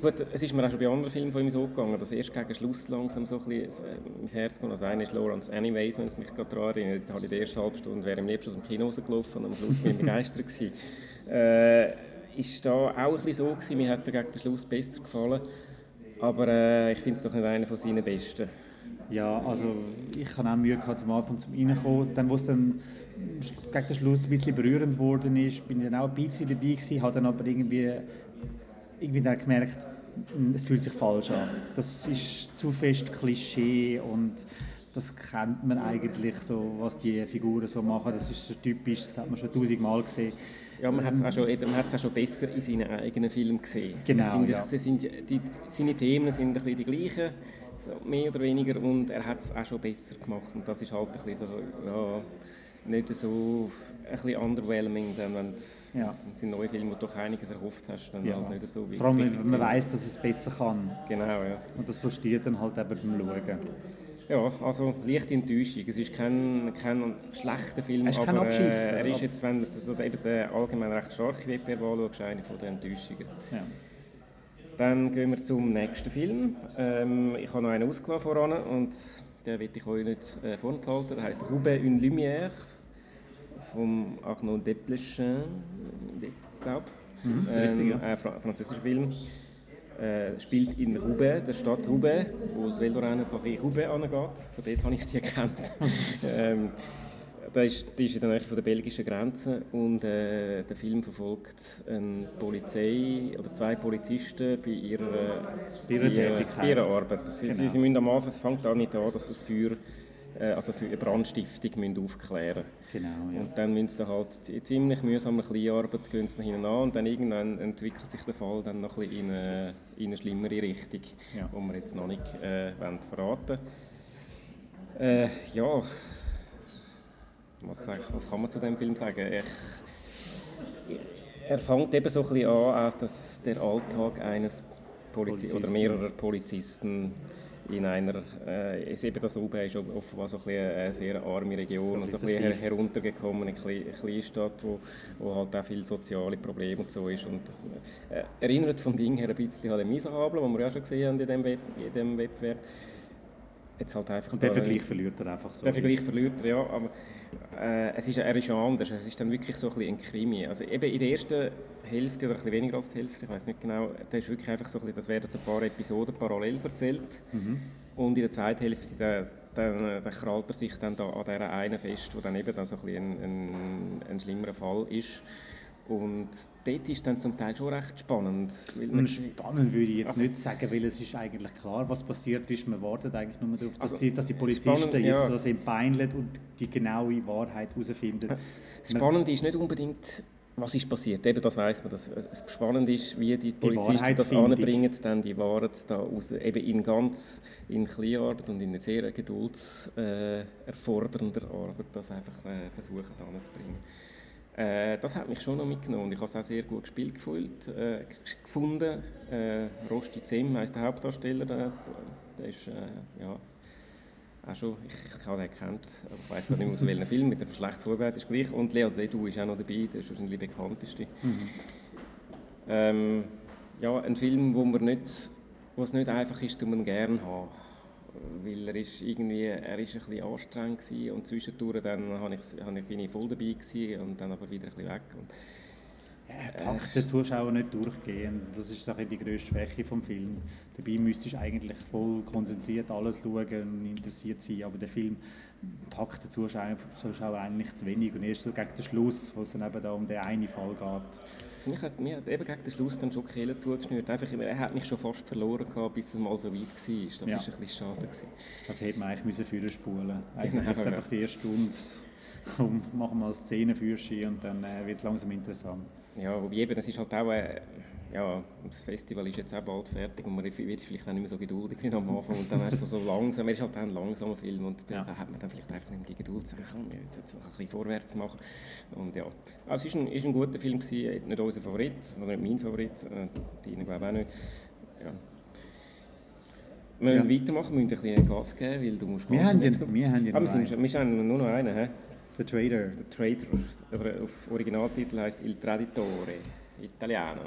Gut, es ist mir auch schon bei anderen Filmen von ihm so gegangen, dass erst gegen Schluss langsam so ein bisschen ins Herz kommt. Also einer ist Lawrence Anyways, wenn es mich gerade daran erinnert. Da habe ich die erste halbe Stunde wäre am liebsten aus dem Kino rausgelaufen und am Schluss bin ich begeistert gewesen. Äh, ist da auch ein bisschen so gewesen, mir hat er gegen den Schluss besser gefallen. Aber äh, ich finde es doch nicht einer von seinen besten. Ja, also ich habe auch Mühe gehabt, am Anfang zum Reinkommen. Dann, wo es dann gegen den Schluss ein bisschen berührend geworden ist, bin ich dann auch ein bisschen dabei gewesen, habe dann aber irgendwie, irgendwie dann gemerkt, hm, es fühlt sich falsch an. Das ist zu fest Klischee und das kennt man eigentlich so, was die Figuren so machen. Das ist so typisch, das hat man schon tausendmal gesehen. Ja, man hat es auch, schon, auch schon besser in seinen eigenen Filmen gesehen. Genau, sind, ja. sind, die, seine Themen sind ein bisschen die gleichen, mehr oder weniger, und er hat es auch schon besser gemacht. Und das ist halt ein bisschen so, ja, nicht so ein bisschen underwhelming, denn wenn ja. es neue Film, wo du doch einiges erhofft hast, dann ja. halt nicht so wichtig. Vor allem, wenn man weiß, dass es besser kann. Genau, ja. Und das versteht dann halt eben beim Schauen. Ja, also leichte Enttäuschung. Es ist kein, kein schlechter Film, es ist aber äh, er ist jetzt, wenn du eben den allgemein recht starken Wettbewerb anschaust, eine von den Enttäuschungen. Ja. Dann gehen wir zum nächsten Film. Ähm, ich habe noch einen ausgelassen voran und den will ich euch nicht äh, vorenthalten. Der heißt Roubaix une lumière von Arnaud Desplechin, glaube ich. Mhm, ähm, richtig, ja. Ein französischer Film äh, spielt in Roubaix, der Stadt Roubaix, wo das Velorennen Paris-Roubaix angeht. Von dort habe ich die erkannt. ähm, das ist, die ist in der Nähe von der belgischen Grenze und äh, der Film verfolgt eine Polizei oder zwei Polizisten bei ihrer, bei ihrer, bei ihrer Arbeit. Sie, genau. sie, sie müssen am Anfang, es fängt auch nicht an, dass das Feuer äh, also für eine Brandstiftung müssen aufklären Genau, ja. Und dann müssen sie halt ziemlich mühsam eine Kleinarbeit gehen sie hinten an und dann irgendwann entwickelt sich der Fall dann noch ein in eine, in eine schlimmere Richtung, ja. die wir jetzt noch nicht äh, verraten äh, ja, was, was kann man zu dem Film sagen? Ich, er fängt eben so ein bisschen an, dass der Alltag eines Polizi oder mehrerer Polizisten in einer, äh, eben das Roubaix ist offenbar so ein eine sehr arme Region so und so ein bisschen heruntergekommene Kleinstadt, wo, wo halt auch viele soziale Probleme und so ist und äh, erinnert vom Ding her ein bisschen an den Miserable, den wir ja schon gesehen haben in diesem, Web in dem Wettbewerb. jetzt halt einfach... Und der Vergleich verliert er einfach so. Der Vergleich verliert er, ja, aber äh, es ist, er ist ja anders, es ist dann wirklich so ein, bisschen ein Krimi. Also eben in der ersten Hälfte oder ein bisschen weniger als die Hälfte, ich weiß nicht genau, da ist wirklich einfach so ein bisschen, das werden ein paar Episoden parallel erzählt mhm. und in der zweiten Hälfte dann, dann, dann krallt er sich dann da an dieser einen fest, wo dann eben dann so ein, bisschen ein, ein, ein schlimmerer Fall ist. Und dort ist dann zum Teil schon recht spannend. Weil spannend würde ich jetzt also, nicht sagen, weil es ist eigentlich klar, was passiert ist. Man wartet eigentlich nur darauf, dass, also, die, dass die Polizisten spannend, jetzt ja. das entbeineln und die genaue Wahrheit herausfinden. Das Spannende ist nicht unbedingt, was ist passiert. Eben, das weiß man. Das, das Spannende ist, wie die Polizisten die das anbringen, dann die Wahrheit da raus, eben in ganz in Kleinarbeit und in einer sehr geduldserfordernder äh, Arbeit, das einfach äh, versuchen anzubringen. Äh, das hat mich schon noch mitgenommen ich habe es auch sehr gut gespielt gefühlt, äh, gefunden. Äh, Rosti Zem heisst der Hauptdarsteller, der, der ist äh, ja, auch schon, ich, ich habe den gekannt, aber ich weiß nicht mehr aus welchem Film, mit dem schlecht vorbereitet ist gleich. Und Lea Seydoux ist auch noch dabei, der ist wahrscheinlich der bekannteste. Mhm. Ähm, ja, ein Film, wo man nicht, wo es nicht einfach ist, um ihn gerne zu haben weil er ist irgendwie, er ist ein bisschen anstrengend war und zwischendurch dann habe ich, bin ich voll dabei gewesen und dann aber wieder ein bisschen weg. Und, er packt den Zuschauer nicht durchgehen. Das ist die grösste Schwäche des Films. Dabei müsstest du eigentlich voll konzentriert alles schauen und interessiert sein, aber der Film packt den Zuschauer, Zuschauer eigentlich zu wenig und erst so gegen den Schluss, wo es dann eben da um den einen Fall geht, also mich hat, mir hat eben gegen den Schluss dann schon die Kehle zugeschnürt. Einfach, er hat mich schon fast verloren gehabt, bis es mal so weit war. Das war ja. ein bisschen schade. Gewesen. Also hätte man eigentlich müssen führen spulen Eigentlich genau, ist einfach die erste Stunde, komm, machen wir mal Szenenführerschein und dann äh, wird es langsam interessant. Ja, wobei eben, das ist halt auch... Äh, ja, das Festival ist jetzt auch bald fertig und man wird vielleicht auch nicht mehr so geduldig wie am Anfang und dann ist es so langsam, er ist halt ein langsamer Film und ja. da hat man dann vielleicht einfach nicht die Geduld zu sagen, komm, jetzt, jetzt ein bisschen vorwärts machen und ja, aber es ist ein, ist ein guter Film gewesen, nicht unser Favorit oder nicht mein Favorit, äh, die glaube ich auch nicht. Ja. Wir müssen ja. weitermachen, wir müssen ein bisschen Gas geben, weil du musst... Wir haben ja, wir haben ja ah, wir, sind, wir haben nur noch einen, he? The Trader. The Trader, oder auf Originaltitel heißt Il Traditore, Italiano.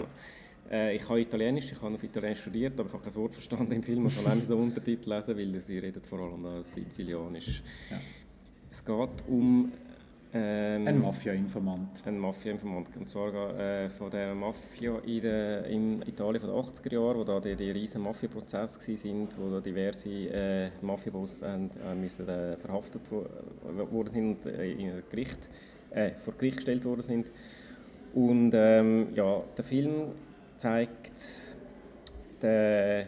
Äh, ich kann Italienisch, ich habe auf Italienisch studiert, aber ich habe kein Wort verstanden im Film. Ich kann so Untertitel lesen, weil sie redet vor allem Sizilianisch. Ja. Es geht um... Ähm, ein Mafia-Informant. Ein Mafia-Informant. Und zwar äh, von der Mafia in, der, in Italien von den 80er Jahren, wo da die, die riesen Mafia-Prozesse waren, wo da diverse äh, Mafia-Boss äh, müssen, äh, verhaftet worden sind und äh, in Gericht, äh, vor Gericht gestellt worden sind. Und ähm, ja, der Film zeigt den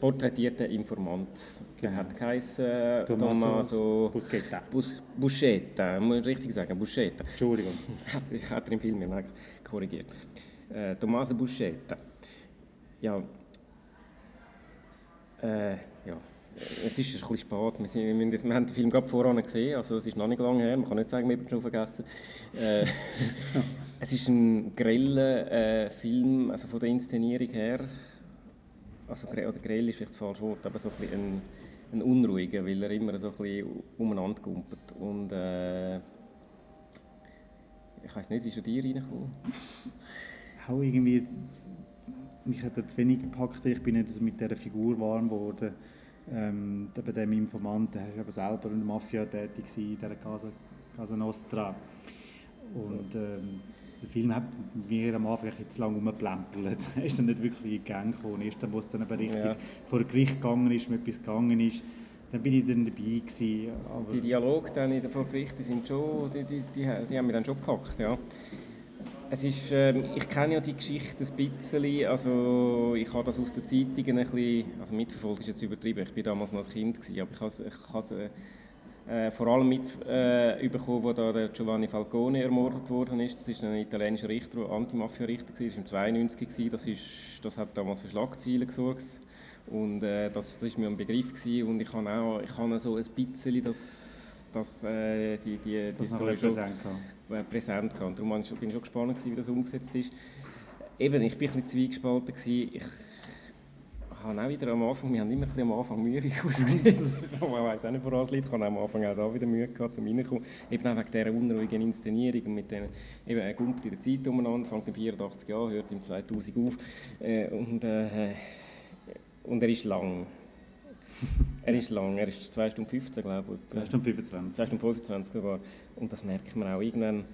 porträtierten Informant. Der genau. hat geheißen Tommaso Buscetta. Bus, Buscetta, muss ich richtig sagen, Buscetta. Entschuldigung. hat, hat er im Film korrigiert. Äh, Tommaso Buscetta. Ja, äh, ja, es ist ein bisschen spät. Wir, sind, wir, wir haben den Film gerade vorher gesehen, also es ist noch nicht lange her. Man kann nicht sagen, wir haben ihn vergessen. Äh, es ist ein greller äh, Film, also von der Inszenierung her. Also, oder grell ist vielleicht das falsche Wort, aber so ein, bisschen ein, ein unruhiger, weil er immer so ein bisschen umeinander gumpelt. Und äh, ich weiß nicht, wie er dir reingekommen? Auch irgendwie, mich hat er zu wenig gepackt, weil ich bin nicht mit dieser Figur warm geworden ähm, bei dem Informant, der war selber in der Mafia tätig in dieser Casa, Casa Nostra. Und ähm, der Film hat mir am Anfang jetzt lang rumgeplempelt. er ist dann nicht wirklich in Gang gekommen. Erst dann, wo es dann aber richtig ja. vor Gericht gegangen ist, mit etwas gegangen ist, dann bin ich dann dabei gewesen. die Dialoge dann vor Gericht, die, sind schon, die, die, die, die haben mich dann schon gepackt, ja. Es ist, äh, ich kenne ja die Geschichte ein bisschen, also ich habe das aus den Zeitungen ein bisschen, also mitverfolgt ist jetzt übertrieben, ich war damals noch als Kind, gewesen, aber ich habe es äh, vor allem mitbekommen, äh, wo da der Giovanni Falcone ermordet worden ist. Das ist ein italienischer Richter, der Antimafia-Richter war, das war im 92 das, ist, das hat damals für Schlagzeilen gesorgt. Und äh, das, das ist mir ein Begriff gewesen. und ich habe auch ich habe so ein bisschen das, das, äh, die, die, die Story schon, äh, präsent. Darum bin ich schon gespannt, wie das umgesetzt ist. Eben, ich war ein bisschen zwiegespalten. Ich habe auch wieder am Anfang, wir haben immer ein bisschen am Anfang Mühe, aussieht. ich weiß auch nicht, woran es liegt. Ich habe am Anfang auch da wieder Mühe gehabt, um reinzukommen. Eben auch wegen dieser unruhigen Inszenierung und mit denen, eben, er kommt in der Zeit umeinander, fängt in 84 Jahren, hört im 2000 auf. Äh, und, äh, und er ist lang. Er ist lang, er ist 2 Stunden 15, glaube ich. 2 Stunden 25. 2 Stunden 25 sogar. Und das merkt man auch irgendwann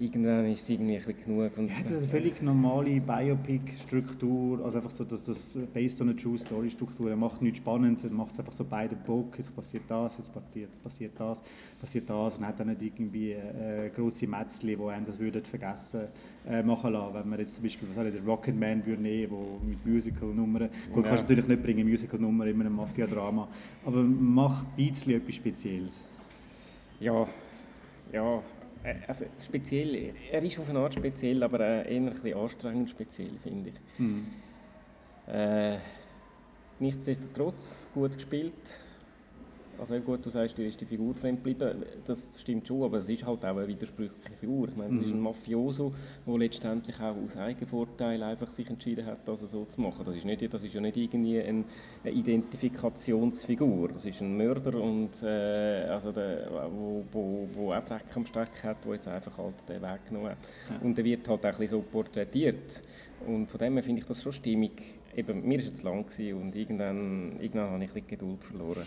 irgendwann ist es irgendwie ein genug. Und ja, das ist eine völlig normale Biopic-Struktur, also einfach so, dass das based on a true story Struktur. Er macht nichts Spannendes, er macht es einfach so beide Bock, jetzt passiert das, jetzt passiert, passiert das, passiert das und hat dann nicht irgendwie äh, grosse Metzli, die einem das würden vergessen äh, machen lassen. Wenn man jetzt zum Beispiel was der Rocketman würde nehmen, wo mit Musical-Nummern, gut, ja. kannst du natürlich nicht bringen, Musical-Nummer in einem Mafia-Drama, aber mach ein bisschen etwas Spezielles. Ja, ja, äh, also speziell, er ist auf eine Art speziell, aber eher ein bisschen anstrengend speziell, finde ich. Mhm. Äh, nichtsdestotrotz gut gespielt, also gut, du sagst, du ist die Figur fremd geblieben, das stimmt schon, aber es ist halt auch eine widersprüchliche Figur. Ich meine, es mhm. ist ein Mafioso, der letztendlich auch aus Eigenvorteil einfach sich entschieden hat, das so zu machen. Das ist, nicht, das ist ja nicht irgendwie eine Identifikationsfigur, das ist ein Mörder, und, äh, also der, wo, wo, wo auch Dreck am Steck hat, der jetzt einfach halt den Weg genommen hat. Ja. Und der wird halt auch ein bisschen so porträtiert. Und von dem her finde ich das schon stimmig eben, mir war es lang und irgendwann, irgendwann habe ich ein Geduld verloren.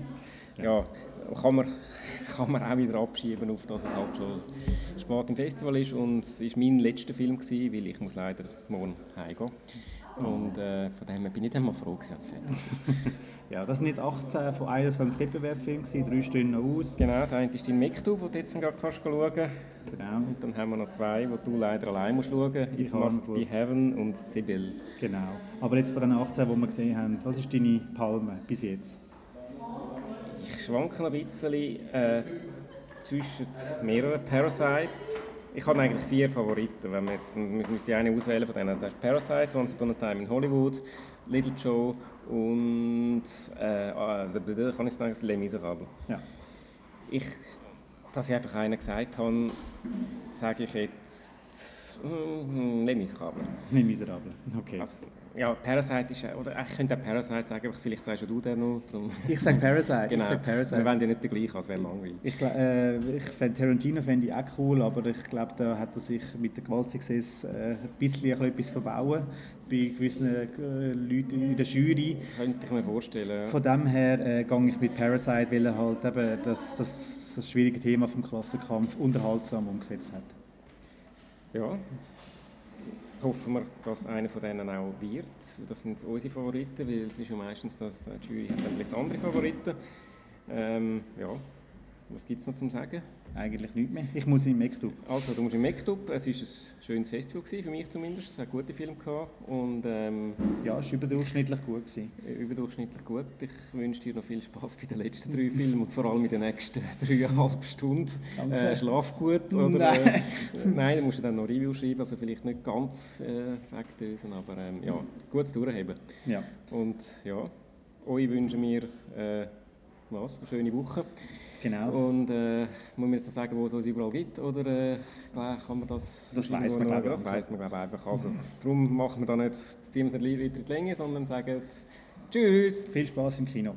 ja, kann, man, kann man auch wieder abschieben, auf dass es halt schon spät im Festival ist und es war mein letzter Film, gewesen, weil ich muss leider morgen heimgehen und äh, von dem her bin ich dann mal froh, dass es fertig Ja, das sind jetzt 18 von 21 Wettbewerbsfilmen, drei stehen noch aus. Genau, der eine ist dein Mektub, den du jetzt gerade kannst schauen kannst. Genau. Und dann haben wir noch zwei, die du leider allein musst schauen musst. It Must Be Heaven und Sibyl. Genau. Aber jetzt von den 18, die wir gesehen haben, was ist deine Palme bis jetzt? Ich schwanke ein bisschen äh, zwischen mehreren Parasites ich habe eigentlich vier Favoriten. Wenn man jetzt müsste eine auswählen von denen. Das ist Parasite, Once Upon a Time in Hollywood, Little Joe und äh, ah, kann ich sagen, Les Miserables. Ja. Ich, dass ich einfach einen gesagt habe, sage ich jetzt mm, Les Miserables. Les Miserables, okay. Also, ja, Parasite ist, oder ich könnte auch Parasite sagen, aber vielleicht sagst du den noch. Darum. Ich sage Parasite. genau. Ich sag Parasite. Wir wollen ja nicht den gleichen, als wäre langweilig. Ich, äh, ich fände Tarantino fände ich auch cool, aber ich glaube, da hat er sich mit der Gewaltsuccess äh, ein bisschen etwas verbauen bei gewissen äh, Leuten in der Jury. Könnte ich mir vorstellen. Ja. Von dem her äh, gehe ich mit Parasite, weil er halt eben das, das, das schwierige Thema vom Klassenkampf unterhaltsam umgesetzt hat. Ja, hoffen wir, dass einer von denen auch wird. Das sind unsere Favoriten, weil es ist ja meistens, dass die Jury hat vielleicht andere Favoriten. Ähm, ja, was gibt es noch zu sagen? Eigentlich nichts mehr. Ich muss in Mektub. Also, du musst in Mektub. Es war ein schönes Festival, gewesen, für mich zumindest. Es hat gute Filme gehabt. Und, ähm, ja, es war überdurchschnittlich gut. Gewesen. Überdurchschnittlich gut. Ich wünsche dir noch viel Spaß bei den letzten drei Filmen und vor allem in den nächsten dreieinhalb Stunden. Äh, schlaf gut. Oder, nein. Äh, nein, du musst dann noch Review schreiben. Also vielleicht nicht ganz äh, wegdösen, aber ähm, ja, gutes Durchheben. Ja. Und ja, euch wünschen wir äh, was, eine schöne Woche. Genau. Und äh, muss man jetzt noch sagen, wo es uns überall gibt? Oder äh, kann man das Das weiß man, glaube ich. Das weiß man, glaube ich, einfach. Also, darum machen wir dann nicht, ziehen wir es nicht weiter in die Länge, sondern sagen Tschüss. Viel Spaß im Kino.